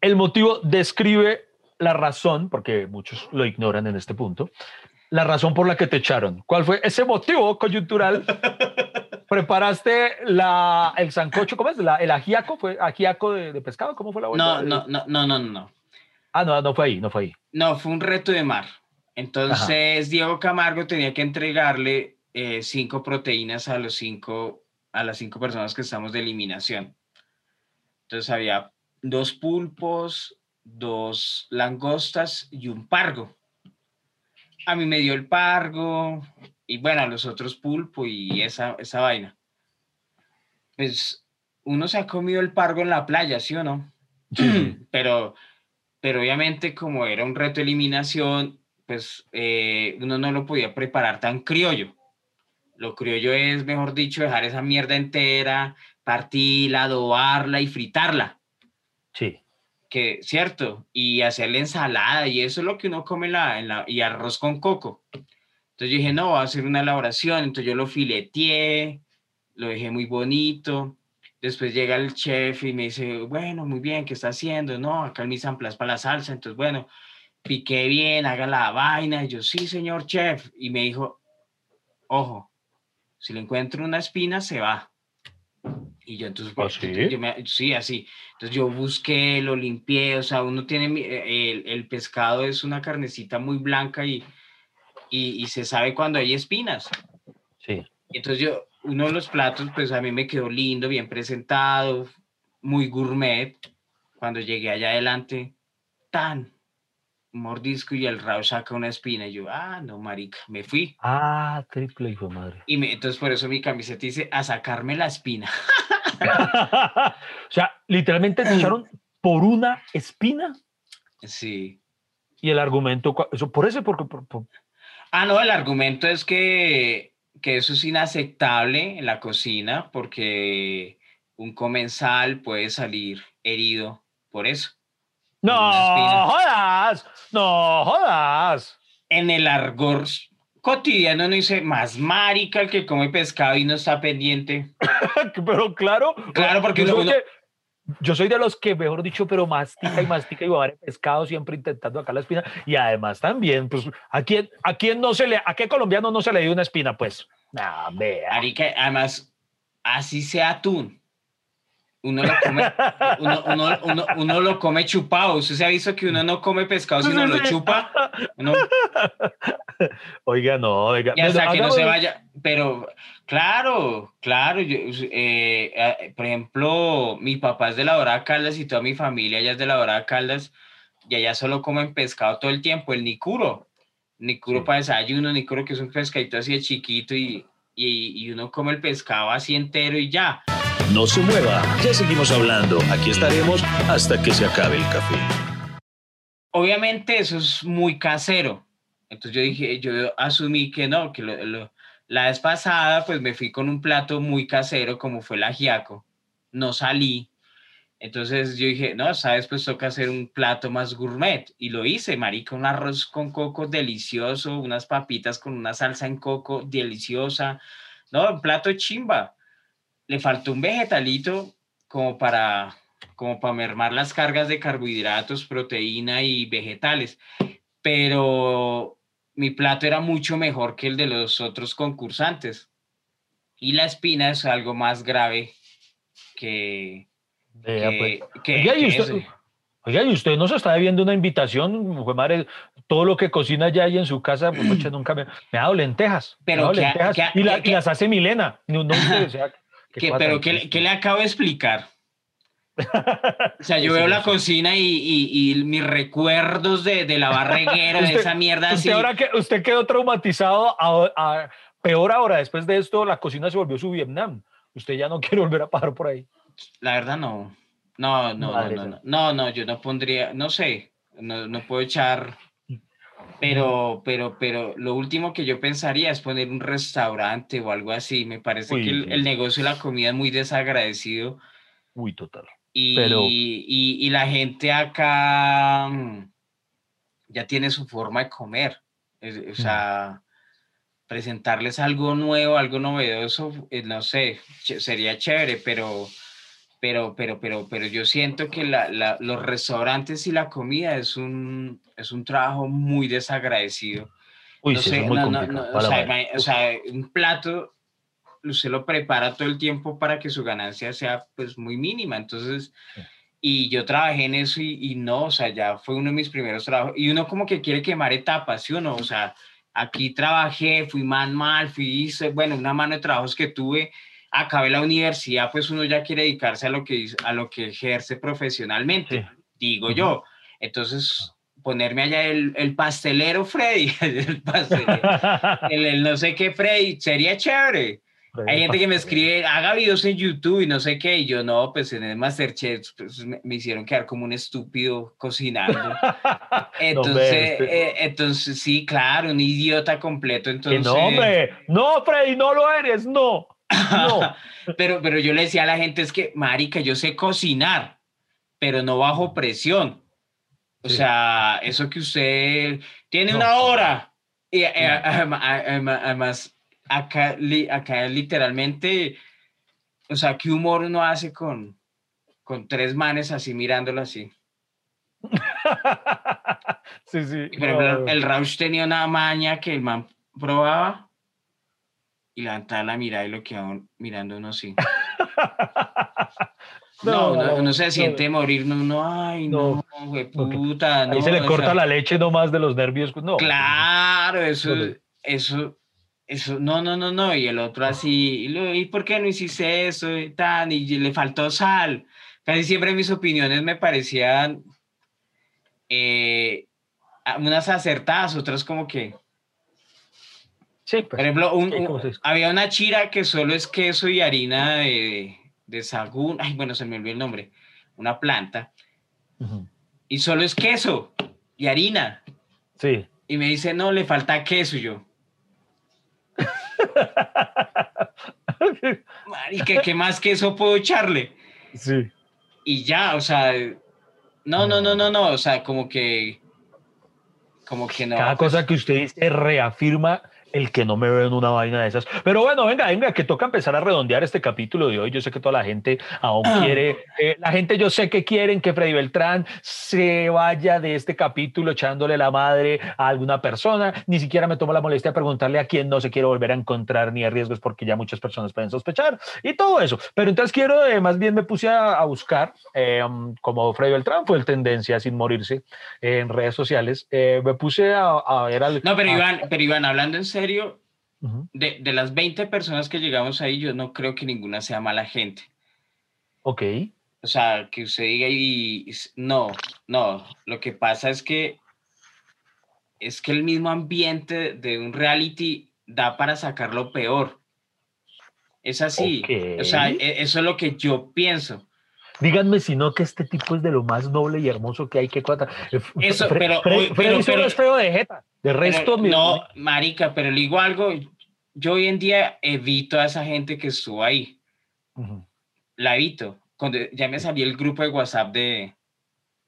el motivo, describe la razón, porque muchos lo ignoran en este punto, la razón por la que te echaron. ¿Cuál fue ese motivo coyuntural? *laughs* ¿Preparaste la, el sancocho? ¿Cómo es? La, ¿El ajiaco? ¿Fue ajiaco de, pescado? ¿Cómo fue la vuelta? No, no, no, no, no, Ah, no, no fue ahí, no fue ahí. No, fue un reto de mar. Entonces, Diego Camargo tenía que entregarle eh, cinco proteínas a, los cinco, a las cinco personas que estamos de eliminación. Entonces había dos pulpos, dos langostas y un pargo. A mí me dio el pargo y bueno, los otros pulpo y esa, esa vaina. Pues uno se ha comido el pargo en la playa, ¿sí o no? *clears throat* pero, pero obviamente como era un reto de eliminación, pues eh, uno no lo podía preparar tan criollo. Lo criollo es, mejor dicho, dejar esa mierda entera, partirla, adobarla y fritarla. Sí. Que, ¿cierto? Y hacerle ensalada y eso es lo que uno come en la, en la, y arroz con coco. Entonces yo dije, no, voy a hacer una elaboración. Entonces yo lo fileteé, lo dejé muy bonito. Después llega el chef y me dice, bueno, muy bien, ¿qué está haciendo? No, acá el mis amplas para la salsa. Entonces, bueno, piqué bien, haga la vaina. Y yo, sí, señor chef. Y me dijo, ojo, si le encuentro una espina, se va. Y yo entonces, ¿Ah, sí? sí, así. Entonces yo busqué, lo limpié, o sea, uno tiene, eh, el, el pescado es una carnecita muy blanca y, y, y, se sabe cuando hay espinas. Sí. Entonces yo, uno de los platos, pues a mí me quedó lindo, bien presentado, muy gourmet. Cuando llegué allá adelante, tan mordisco y el rabo saca una espina. Y yo, ah, no, marica, me fui. Ah, triple hijo madre. Y me, entonces por eso mi camiseta dice, a sacarme la espina. *laughs* o sea, literalmente te echaron por una espina. Sí. Y el argumento, eso, por eso, porque... Ah, no, el argumento es que, que eso es inaceptable en la cocina porque un comensal puede salir herido por eso. No jodas, no jodas. En el argor cotidiano no dice más marica el que come pescado y no está pendiente. *laughs* Pero claro, claro, porque yo, uno, yo soy de los que, mejor dicho, pero mastica y mastica y a haber pescado siempre intentando acá la espina. Y además también, pues, ¿a quién, a quién no se le, a qué colombiano no se le dio una espina? Pues, nada, vea. además, así sea atún. Uno lo come, uno, uno, uno, uno, lo come chupado. Usted se ha visto que uno no come pescado sino lo chupa. Oiga, no, oiga. Y hasta que no se vaya. Pero, claro, claro. Yo, eh, eh, por ejemplo, mi papá es de la Dorada Caldas y toda mi familia ya es de la Dorada Caldas y allá solo comen pescado todo el tiempo, el nicuro. Nicuro para desayuno, nicuro que es un pescadito así de chiquito y, y, y uno come el pescado así entero y ya. No se mueva, ya seguimos hablando. Aquí estaremos hasta que se acabe el café. Obviamente eso es muy casero. Entonces yo dije, yo asumí que no, que la vez pasada pues me fui con un plato muy casero como fue el ajiaco. No salí. Entonces yo dije, no, sabes, pues toca hacer un plato más gourmet. Y lo hice, marica, un arroz con coco delicioso, unas papitas con una salsa en coco deliciosa. No, un plato chimba le faltó un vegetalito como para, como para mermar las cargas de carbohidratos, proteína y vegetales, pero mi plato era mucho mejor que el de los otros concursantes. Y la espina es algo más grave que... que, pues. oiga, y usted, no se está debiendo una invitación, madre, todo lo que cocina ya ahí en su casa, pues, nunca me, me, ha dado lentejas. Pero lentejas, y, las hace Milena. No, no, *laughs* pero ¿qué, ¿qué, le acabo de explicar? O sea, *laughs* yo veo la cocina y, y, mis recuerdos de, de la barreguera, de esa mierda usted Ahora que, usted quedó traumatizado, a, peor ahora, después de esto, la cocina se volvió su Vietnam. Usted ya no *laughs* quiere volver a parar por ahí. La verdad, no. No, no, no, no, no, no, no, yo no pondría, no sé, no, no puedo echar pero, pero, pero lo último que yo pensaría es poner un restaurante o algo así. Me parece que el, negocio de la comida es muy desagradecido. Uy, total. Y, y, y, la gente acá mm, ya tiene su forma de comer. O sea, presentarles algo nuevo, algo novedoso, eh, no sé, sería chévere, pero pero, pero, pero, pero yo siento que la, los restaurantes y la comida es un, es un trabajo muy desagradecido. Uy, no sé, no, no, o, sea, o, sea, un plato usted lo prepara todo el tiempo para que su ganancia sea pues muy mínima. Entonces, y yo trabajé en eso y, y, no, o sea, ya fue uno de mis primeros trabajos. Y uno como que quiere quemar etapas, ¿sí o no? O sea, aquí trabajé, fui mal, mal, fui, bueno, una mano de trabajos que tuve acabé la universidad, pues uno ya quiere dedicarse a lo que, a lo que ejerce profesionalmente, digo yo. Entonces, ponerme allá el, el pastelero Freddy, *laughs* el, pastelero, el, no sé qué Freddy, sería chévere. Hay gente que me escribe, haga videos en YouTube y no sé qué, y yo no, pues en el Masterchef pues, me, hicieron quedar como un estúpido cocinando. *laughs* Entonces, eh, entonces sí, claro, un idiota completo. Entonces, no, hombre, no, Freddy, no lo eres, no. No. *laughs* pero, pero yo le decía a la gente, es que, marica, yo sé cocinar, pero no bajo presión. O sea, eso que usted tiene una hora. Y eh, además, acá, acá literalmente, o sea, ¿qué humor uno hace con, con tres manes así mirándolo así? *laughs* sí, sí. el Rausch tenía una maña que el man probaba y levantar la mirada y lo que mirando uno así. *laughs* no, uno, se siente morir, no, no, ay, no, güey, puta. Ahí se le corta la leche nomás de los nervios. No, claro, eso, eso, eso, no, no, no, no. Y el otro así, ¿y por qué no hiciste eso? Y, tan, y le faltó sal. Casi siempre mis opiniones me parecían eh, unas acertadas, otras como que pues, Por ejemplo, había una chira que solo es queso y harina de, de sagún, ay, bueno, se me olvidó el nombre, una planta, y solo es queso y harina. Sí. Y me dice, no, le falta queso yo. *laughs* ¿Y qué más queso puedo echarle? Sí. Y ya, o sea, no, no, no, no, no, o sea, como que, como que no. Cada cosa que usted dice reafirma el que no me ve en una vaina de esas. Pero bueno, venga, venga, que toca empezar a redondear este capítulo de hoy. Yo sé que toda la gente aún ah. quiere, eh, la gente yo sé que quieren que Freddy Beltrán se vaya de este capítulo echándole la madre a alguna persona. Ni siquiera me tomo la molestia de preguntarle a quién no se quiere volver a encontrar ni a riesgos porque ya muchas personas pueden sospechar y todo eso. Pero entonces quiero, eh, más bien me puse a, buscar, eh, como Freddy Beltrán fue el tendencia sin morirse en redes sociales, me puse a, ver al... No, pero Iván, pero Iván, hablando en serio, serio, de, de, las 20 personas que llegamos ahí, yo no creo que ninguna sea mala gente. Ok. O sea, que usted diga y no, no, lo que pasa es que es que el mismo ambiente de un reality da para sacar lo peor. Es así. O sea, e, eso es lo que yo pienso. Díganme si no que este tipo es de lo más noble y hermoso que hay que cuadrar. Eh, eso, pero, pero, es feo de jeta. De resto, no, marica, pero le digo algo. Yo hoy en día evito a esa gente que estuvo ahí. La evito. Cuando ya me salió el grupo de WhatsApp de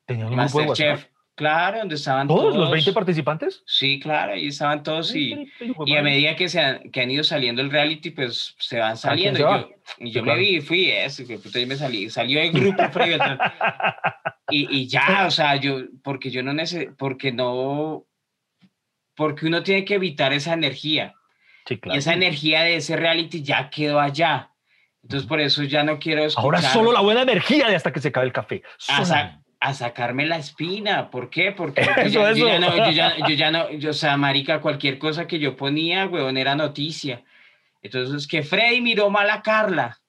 Masterchef. Claro, donde estaban todos. ¿Todos los 20 participantes? Sí, claro, ahí estaban todos y, y a medida que, se han, que han ido saliendo el reality, pues se van saliendo. y yo, y yo me vi, fui eso, yo me salí, salió el grupo *laughs* y, y ya, o sea, yo, porque yo no necesito, porque no, porque uno tiene que evitar esa energía. Sí, claro. Y esa energía de ese reality ya quedó allá. Entonces, por eso ya no quiero escuchar. Ahora solo la buena energía de hasta que se acabe el café a sacarme la espina. ¿Por qué? Porque yo, *laughs* ya, no, yo, ya, yo ya no, yo, o sea, marica, cualquier cosa que yo ponía, weón, era noticia. Entonces, que Freddy miró mal a Carla.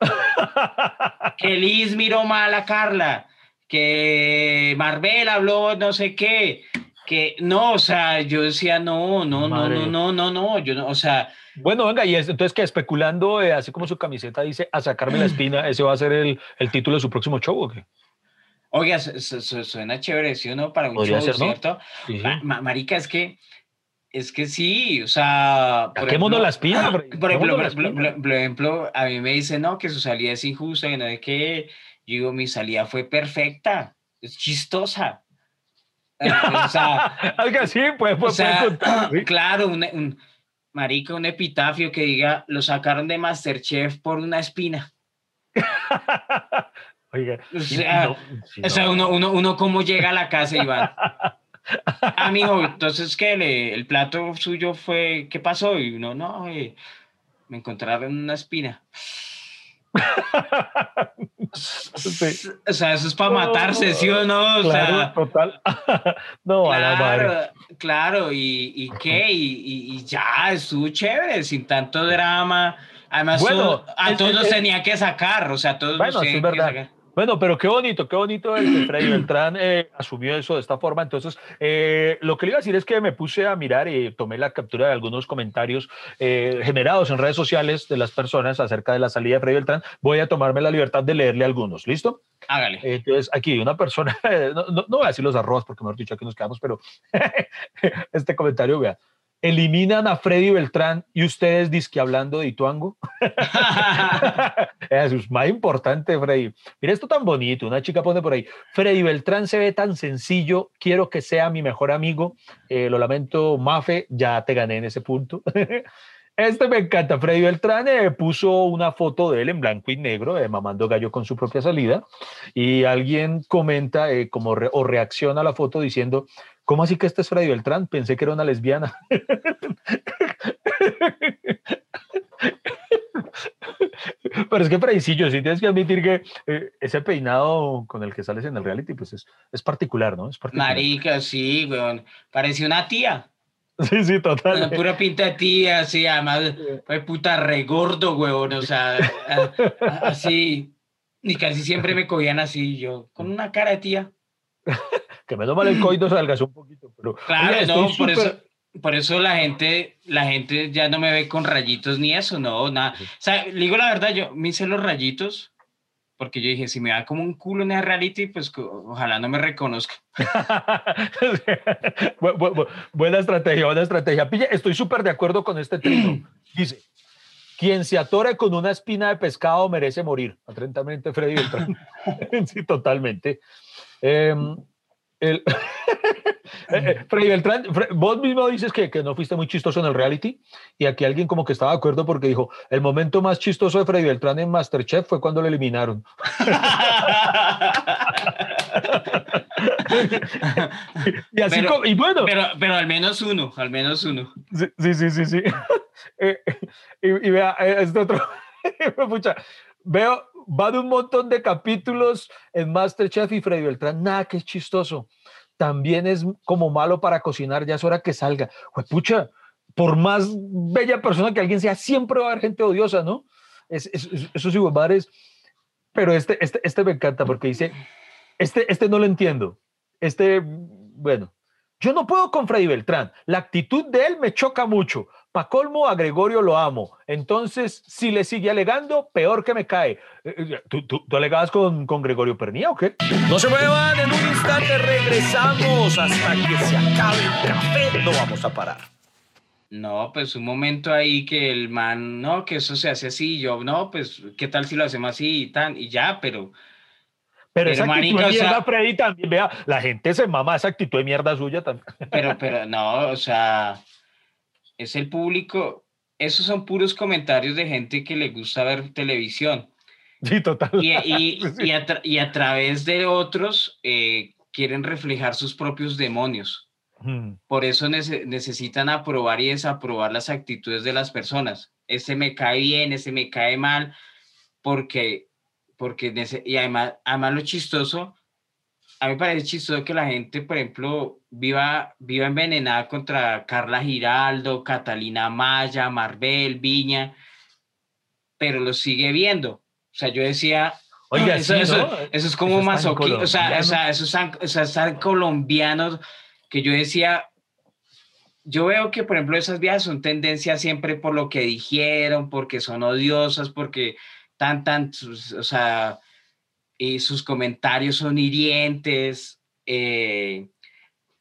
*laughs* que Liz miró mal a Carla. Que Marvel habló no sé qué. Que no, o sea, yo decía, no, no, no, no, no, no, no, yo no, o sea. Bueno, venga, y entonces que especulando, eh, así como su camiseta dice, a sacarme la espina, ese va a ser el, el título de su próximo show, ¿o qué? Oiga, suena chévere, ¿sí o no? Para un show, ¿cierto? marica, es que, es que sí, o sea... ¿A qué mundo las pide? Por, ejemplo, por, ejemplo, a mí me dicen, no, que su salida es injusta, que no de qué. Yo digo, mi salida fue perfecta, es chistosa. O sea, *laughs* Algo así, pues, pues, *clears throat* Claro, un, marica, un epitafio que diga, lo sacaron de Masterchef por una espina. *laughs* Oiga, o sea, uno, uno, uno, cómo llega a la casa, Iván. *laughs* Amigo, entonces, ¿qué? Le, el plato suyo fue, ¿qué pasó? Y uno, no, eh, me encontraron una espina. O sea, eso es para matarse, ¿sí o no? O claro, sea, total. *laughs* no, claro, a la madre. Claro, y, y qué, y, y, ya, estuvo chévere, sin tanto drama. Además, bueno, a todos tenía que sacar, o sea, todos bueno, sí, verdad. que sacar. Bueno, pero qué bonito, qué bonito el que Freddy Beltrán eh, asumió eso de esta forma. Entonces, eh, lo que le iba a decir es que me puse a mirar y tomé la captura de algunos comentarios eh, generados en redes sociales de las personas acerca de la salida de Freddy Beltrán. Voy a tomarme la libertad de leerle algunos. ¿Listo? Hágale. Entonces, aquí una persona, *laughs* no, no, no voy a decir los arrobas porque mejor dicho aquí nos quedamos, pero *laughs* este comentario, vea eliminan a Freddy Beltrán y ustedes disque hablando de Ituango. *laughs* Es más importante, Freddy. Mira esto tan bonito. Una chica pone por ahí, Freddy Beltrán se ve tan sencillo, quiero que sea mi mejor amigo. Eh, lo lamento, Mafe, ya te gané en ese punto. *laughs* Este me encanta. Freddy Beltrán eh, puso una foto de él en blanco y negro, eh, mamando gallo con su propia salida, y alguien comenta como o reacciona a la foto diciendo, ¿Cómo así que este es Freddy Beltrán? Pensé que era una lesbiana. Pero es que sí, yo sí tienes que admitir que eh, ese peinado con el que sales en el reality, pues es, es particular, ¿no? Es particular. Marica, sí, weón. Parecía una tía. *laughs* Sí, sí, total. Una pura pinta de tía, sí, además, fue puta regordo, weón. O sea, así. Y casi siempre me cogían así, yo, con una cara de tía *laughs* que menos mal el coito salga un poquito, pero... Claro, no, por eso, por eso la gente, la gente ya no me ve con rayitos ni eso, no, nada. O sea, digo la verdad, yo me hice los rayitos porque yo dije, si me da como un culo en el reality, pues ojalá no me reconozca. *laughs* buena estrategia, buena estrategia. Pilla, estoy súper de acuerdo con este trino. *clears throat* Dice, quien se atore con una espina de pescado merece morir. Atentamente, Freddy Beltrán. *laughs* sí, totalmente. Eh, El, *laughs* eh, eh, Freddy Beltrán, vos mismo dices que, que, no fuiste muy chistoso en el reality y aquí alguien como que estaba de acuerdo porque dijo, el momento más chistoso de Freddy Beltrán en Masterchef fue cuando lo eliminaron. *laughs* y así pero, y bueno. Pero, pero, al menos uno, al menos uno. Sí, sí, sí, sí. *laughs* Eh, y, y, vea, este otro, veo, va de un montón de capítulos en Masterchef y Freddy Beltrán, nada que es chistoso. También es como malo para cocinar, ya es hora que salga. Pues pucha, por más bella persona que alguien sea, siempre va a haber gente odiosa, ¿no? Es, es, esos iguales pero este, este, este me encanta porque dice, este, este no lo entiendo. Este, bueno, yo no puedo con Freddy Beltrán. La actitud de él me choca mucho. Pa' colmo, a Gregorio lo amo. Entonces, si le sigue alegando, peor que me cae. Eh, eh, ¿Tú, tú, tú alegabas con, con, Gregorio Pernía o qué? No se muevan, en un instante regresamos. Hasta que se acabe el café, no vamos a parar. No, pues un momento ahí que el man, no, que eso se hace así, yo, no, pues, ¿qué tal si lo hacemos así y tan? Y ya, pero... Pero, esa actitud de mierda, Freddy, también, vea, la gente se mama esa actitud de mierda suya también. Pero, pero, no, o sea, es el público, esos son puros comentarios de gente que le gusta ver televisión. Sí, total. Y, y, *laughs* y, a, través de otros eh, quieren reflejar sus propios demonios. Hmm. Por eso necesitan aprobar y desaprobar las actitudes de las personas. Ese me cae bien, ese me cae mal, porque, porque y además, además lo chistoso a mí me parece chistoso que la gente, por ejemplo, viva, viva envenenada contra Carla Giraldo, Catalina Maya, Marvel, Viña, pero lo sigue viendo. O sea, yo decía, Oiga, eso, eso, es como masoquismo, o sea, o sea, esos, o colombianos que yo decía, yo veo que, por ejemplo, esas vías son tendencias siempre por lo que dijeron, porque son odiosas, porque tan, tan, o sea, y sus comentarios son hirientes. Eh,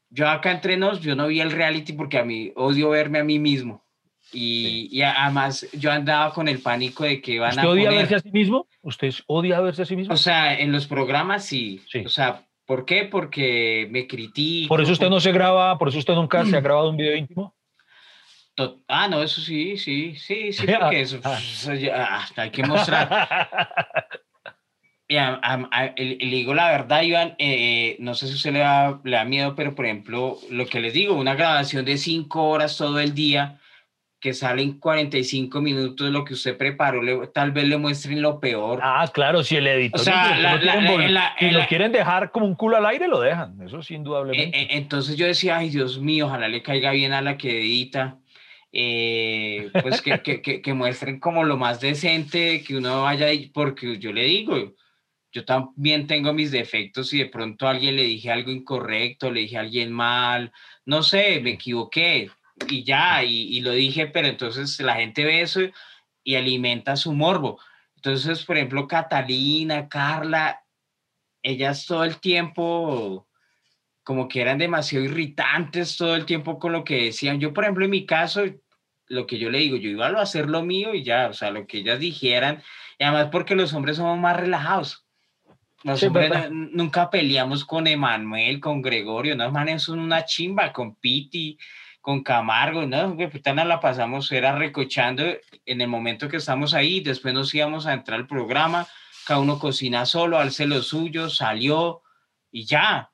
yo acá entre nos, yo no vi el reality porque a mí odio verme a mí mismo. Y, y además yo andaba con el pánico de que van ¿Usted a... ¿Usted odia verse a sí mismo? ¿Usted odia verse a sí mismo? O sea, en los programas sí. O sea, ¿por qué? Porque me critico. ¿Por eso usted no se graba, por eso usted nunca se ha *clears throat* grabado un video íntimo? Ah, no, eso sí, sí, sí, sí, *laughs* porque eso, ah. Ah, hay que mostrar. *laughs* le digo la verdad, Iván, eh, no sé si usted le da, le da miedo, pero por ejemplo, lo que les digo, una grabación de cinco horas todo el día, que salen 45 minutos, lo que usted preparó, tal vez le muestren lo peor. Ah, claro, si el editor o sea, lo quieren dejar como un culo al aire, lo dejan, eso sin indudablemente. E, e, entonces yo decía, ay Dios mío, ojalá le caiga bien a la que edita. Eh, pues que, que, que, que, muestren como lo más decente, que uno vaya, porque yo le digo, yo también tengo mis defectos y de pronto a alguien le dije algo incorrecto, le dije a alguien mal, no sé, me equivoqué y ya, y, lo dije, pero entonces la gente ve eso y alimenta su morbo. Entonces, por ejemplo, Catalina, Carla, ellas todo el tiempo como que eran demasiado irritantes todo el tiempo con lo que decían. Yo, por ejemplo, en mi caso, lo que yo le digo, yo iba a hacer lo mío y ya, o sea, lo que ellas dijeran, y además porque los hombres somos más relajados. Nosotros nunca peleamos con Emanuel, con Gregorio, no, man, son una chimba, con Piti, con Camargo, no, que la pasamos, era recochando en el momento que estamos ahí, después nos íbamos a entrar al programa, cada uno cocina solo, alce lo suyo, salió y ya.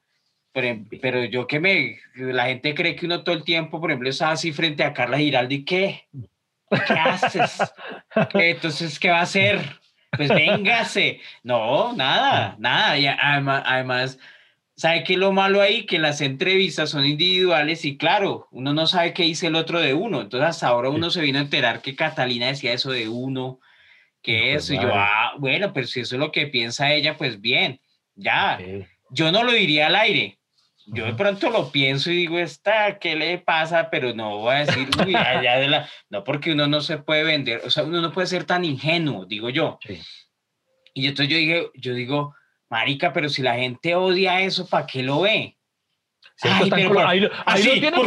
Pero, pero yo que me, la gente cree que uno todo el tiempo, por ejemplo, estaba así frente a Carla Giraldi, ¿y qué? ¿Qué haces? *laughs* Entonces, ¿qué va a hacer? Pues véngase. No, nada, nada. Y además, además, ¿sabe qué es lo malo ahí? Que las entrevistas son individuales y claro, uno no sabe qué dice el otro de uno. Entonces hasta ahora uno se vino a enterar que Catalina decía eso de uno, que eso. Y yo, ah, bueno, pero si eso es lo que piensa ella, pues bien, ya. Yo no lo diría al aire. Yo de pronto lo pienso y digo, ¿esta qué le pasa? Pero no voy a decir, uy, allá de la... No, porque uno no se puede vender, o sea, uno no puede ser tan ingenuo, digo yo. Y entonces yo, dije, yo digo, marica, pero si la gente odia eso, ¿para qué lo ve? Ay, pero, ahí, ¿por, qué no,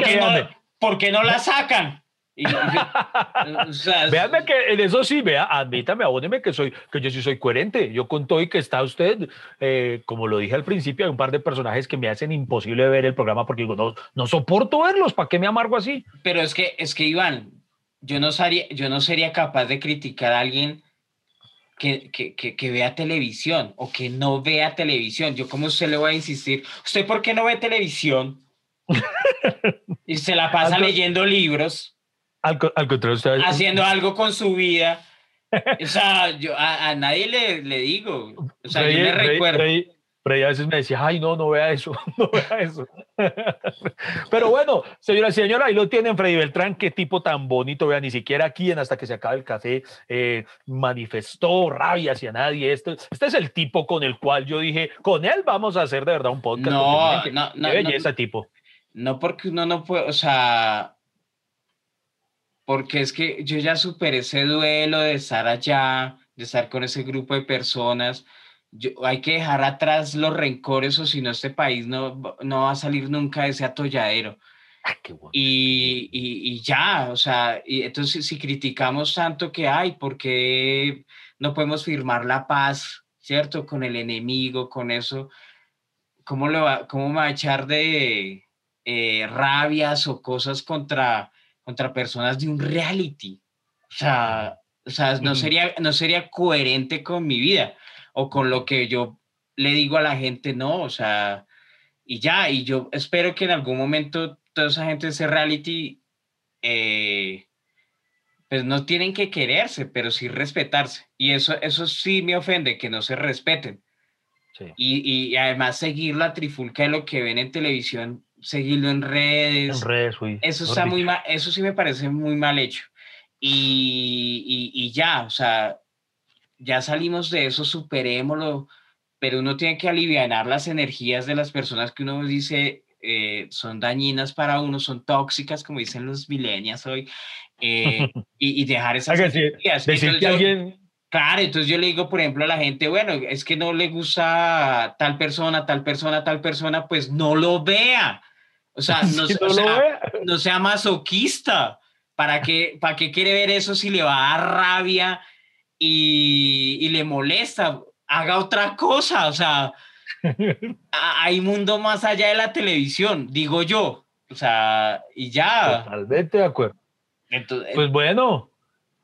¿por, qué no, la sacan? *laughs* Veanme que en eso sí, vea, admítame, abóneme que soy, que yo sí soy coherente. Yo con todo y que está usted, eh, como lo dije al principio, hay un par de personajes que me hacen imposible ver el programa porque digo, no, no soporto verlos, ¿para qué me amargo así? Pero es que, es que Iván, yo no sería, yo no sería capaz de criticar a alguien que, que, que, vea televisión o que no vea televisión. Yo, ¿cómo usted le voy a insistir? ¿Usted por qué no ve televisión? *laughs* y se la pasa leyendo libros. Al, contrario, haciendo algo con su vida. *laughs* O sea, yo a, nadie le, le, digo. O sea, yo me recuerdo. pero ella a veces me decía, ay, no, no vea eso, *laughs* no vea eso. *laughs* pero bueno, señora y señora, ahí lo tienen Freddy Beltrán, qué tipo tan bonito, vea, ni siquiera aquí en Hasta que se acabe el café eh, manifestó rabia hacia nadie. Este, este es el tipo con el cual yo dije, con él vamos a hacer de verdad un podcast. No, no, no. Qué belleza tipo. No porque uno no puede, o sea, porque es que yo ya superé ese duelo de estar allá, de estar con ese grupo de personas. Yo, hay que dejar atrás los rencores o si no este país no, no va a salir nunca de ese atolladero. Ah, y, y, y, ya, o sea, y entonces si criticamos tanto que hay, porque no podemos firmar la paz, ¿cierto? Con el enemigo, con eso, ¿cómo, lo va, cómo me va a echar de, eh, rabias o cosas contra, contra personas de un reality. O sea, o sea no, sería, no sería coherente con mi vida o con lo que yo le digo a la gente, no, o sea, y ya, y yo espero que en algún momento toda esa gente de ese reality, eh, pues no tienen que quererse, pero sí respetarse. Y eso, eso sí me ofende, que no se respeten. Y, y, además seguir la trifulca de lo que ven en televisión seguirlo en redes. En redes, Eso, está muy mal, eso sí me parece muy mal hecho. Y, y, ya, o sea, ya salimos de eso, superémoslo, pero uno tiene que aliviar las energías de las personas que uno dice eh, son dañinas para uno, son tóxicas, como dicen los millennials hoy, eh, *laughs* y, dejar esas energías. Decir que alguien... Claro, entonces yo le digo, por ejemplo, a la gente, bueno, es que no le gusta tal persona, tal persona, tal persona, pues no lo vea. O sea, *laughs* no, sea, no sea masoquista. ¿Para qué, ¿Para qué quiere ver eso si le va a dar rabia y, y le molesta? Haga otra cosa. O sea, *laughs* hay mundo más allá de la televisión, digo yo. O sea, y ya. Totalmente de acuerdo. Entonces, pues bueno,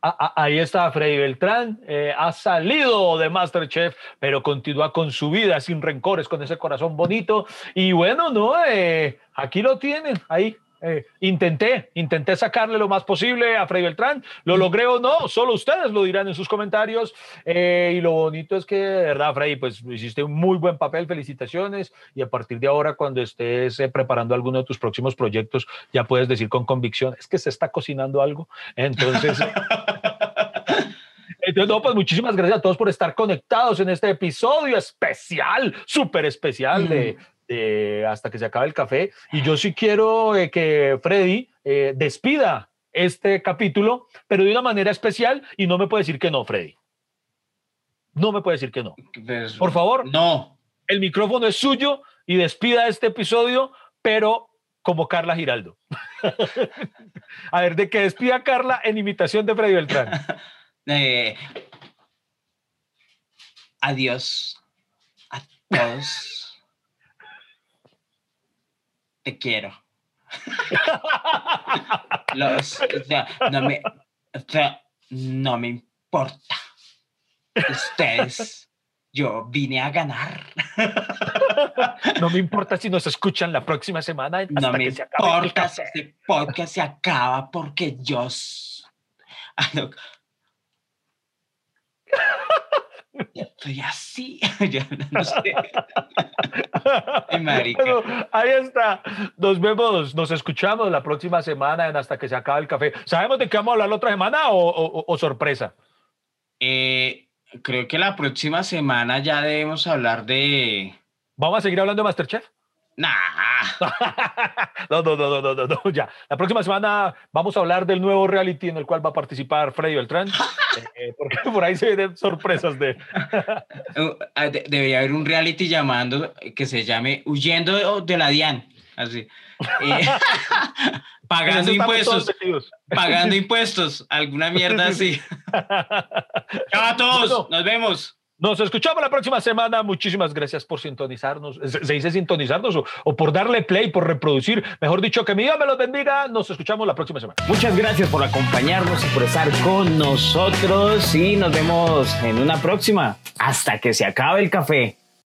ahí está Freddy Beltrán, eh, ha salido de Masterchef, pero continúa con su vida sin rencores, con ese corazón bonito. Y bueno, no, eh, aquí lo tienen, ahí eh, intenté, intenté sacarle lo más posible a Freddy Beltrán, lo logré o no, solo ustedes lo dirán en sus comentarios. Eh, y lo bonito es que, de verdad, Freddy, pues hiciste un muy buen papel, felicitaciones. Y a partir de ahora, cuando estés eh, preparando alguno de tus próximos proyectos, ya puedes decir con convicción, es que se está cocinando algo. Entonces... *laughs* Entonces, no, pues muchísimas gracias a todos por estar conectados en este episodio especial, súper especial de. Eh, hasta que se acabe el café. Y yo sí quiero eh, que Freddy eh, despida este capítulo, pero de una manera especial y no me puede decir que no, Freddy. No me puede decir que no. Pues, Por favor. No. El micrófono es suyo y despida este episodio, pero como Carla Giraldo. *laughs* a ver, de que despida Carla en imitación de Freddy Beltrán. *laughs* adiós a todos te quiero. *laughs* no, me, no me importa. Ustedes, yo vine a ganar. *laughs* No me importa si nos escuchan la próxima semana. Hasta no me que se importa si este podcast se acaba porque yo... estoy así. *laughs* no sé. *laughs* ahí está. Nos vemos, nos escuchamos la próxima semana en Hasta que se acabe el café. ¿Sabemos de qué vamos a hablar la otra semana o, sorpresa? Eh, creo que la próxima semana ya debemos hablar de. ¿Vamos a seguir hablando de Masterchef? Nah. *laughs* no, no, no, no, no, no, ya. La próxima semana vamos a hablar del nuevo reality en el cual va a participar Freddy Beltrán, *laughs* eh, porque por ahí se ven sorpresas de... *laughs* Uh, ah, debería haber un reality llamando que se llame Huyendo de la DIAN. así. pagando impuestos. Pagando impuestos, alguna mierda así. Chao a todos, nos vemos. Nos escuchamos la próxima semana. Muchísimas gracias por sintonizarnos. Se, dice sintonizarnos o, por darle play, por reproducir. Mejor dicho, que mi Dios me los bendiga. Nos escuchamos la próxima semana. Muchas gracias por acompañarnos y por estar con nosotros. Y nos vemos en una próxima. Hasta que se acabe el café.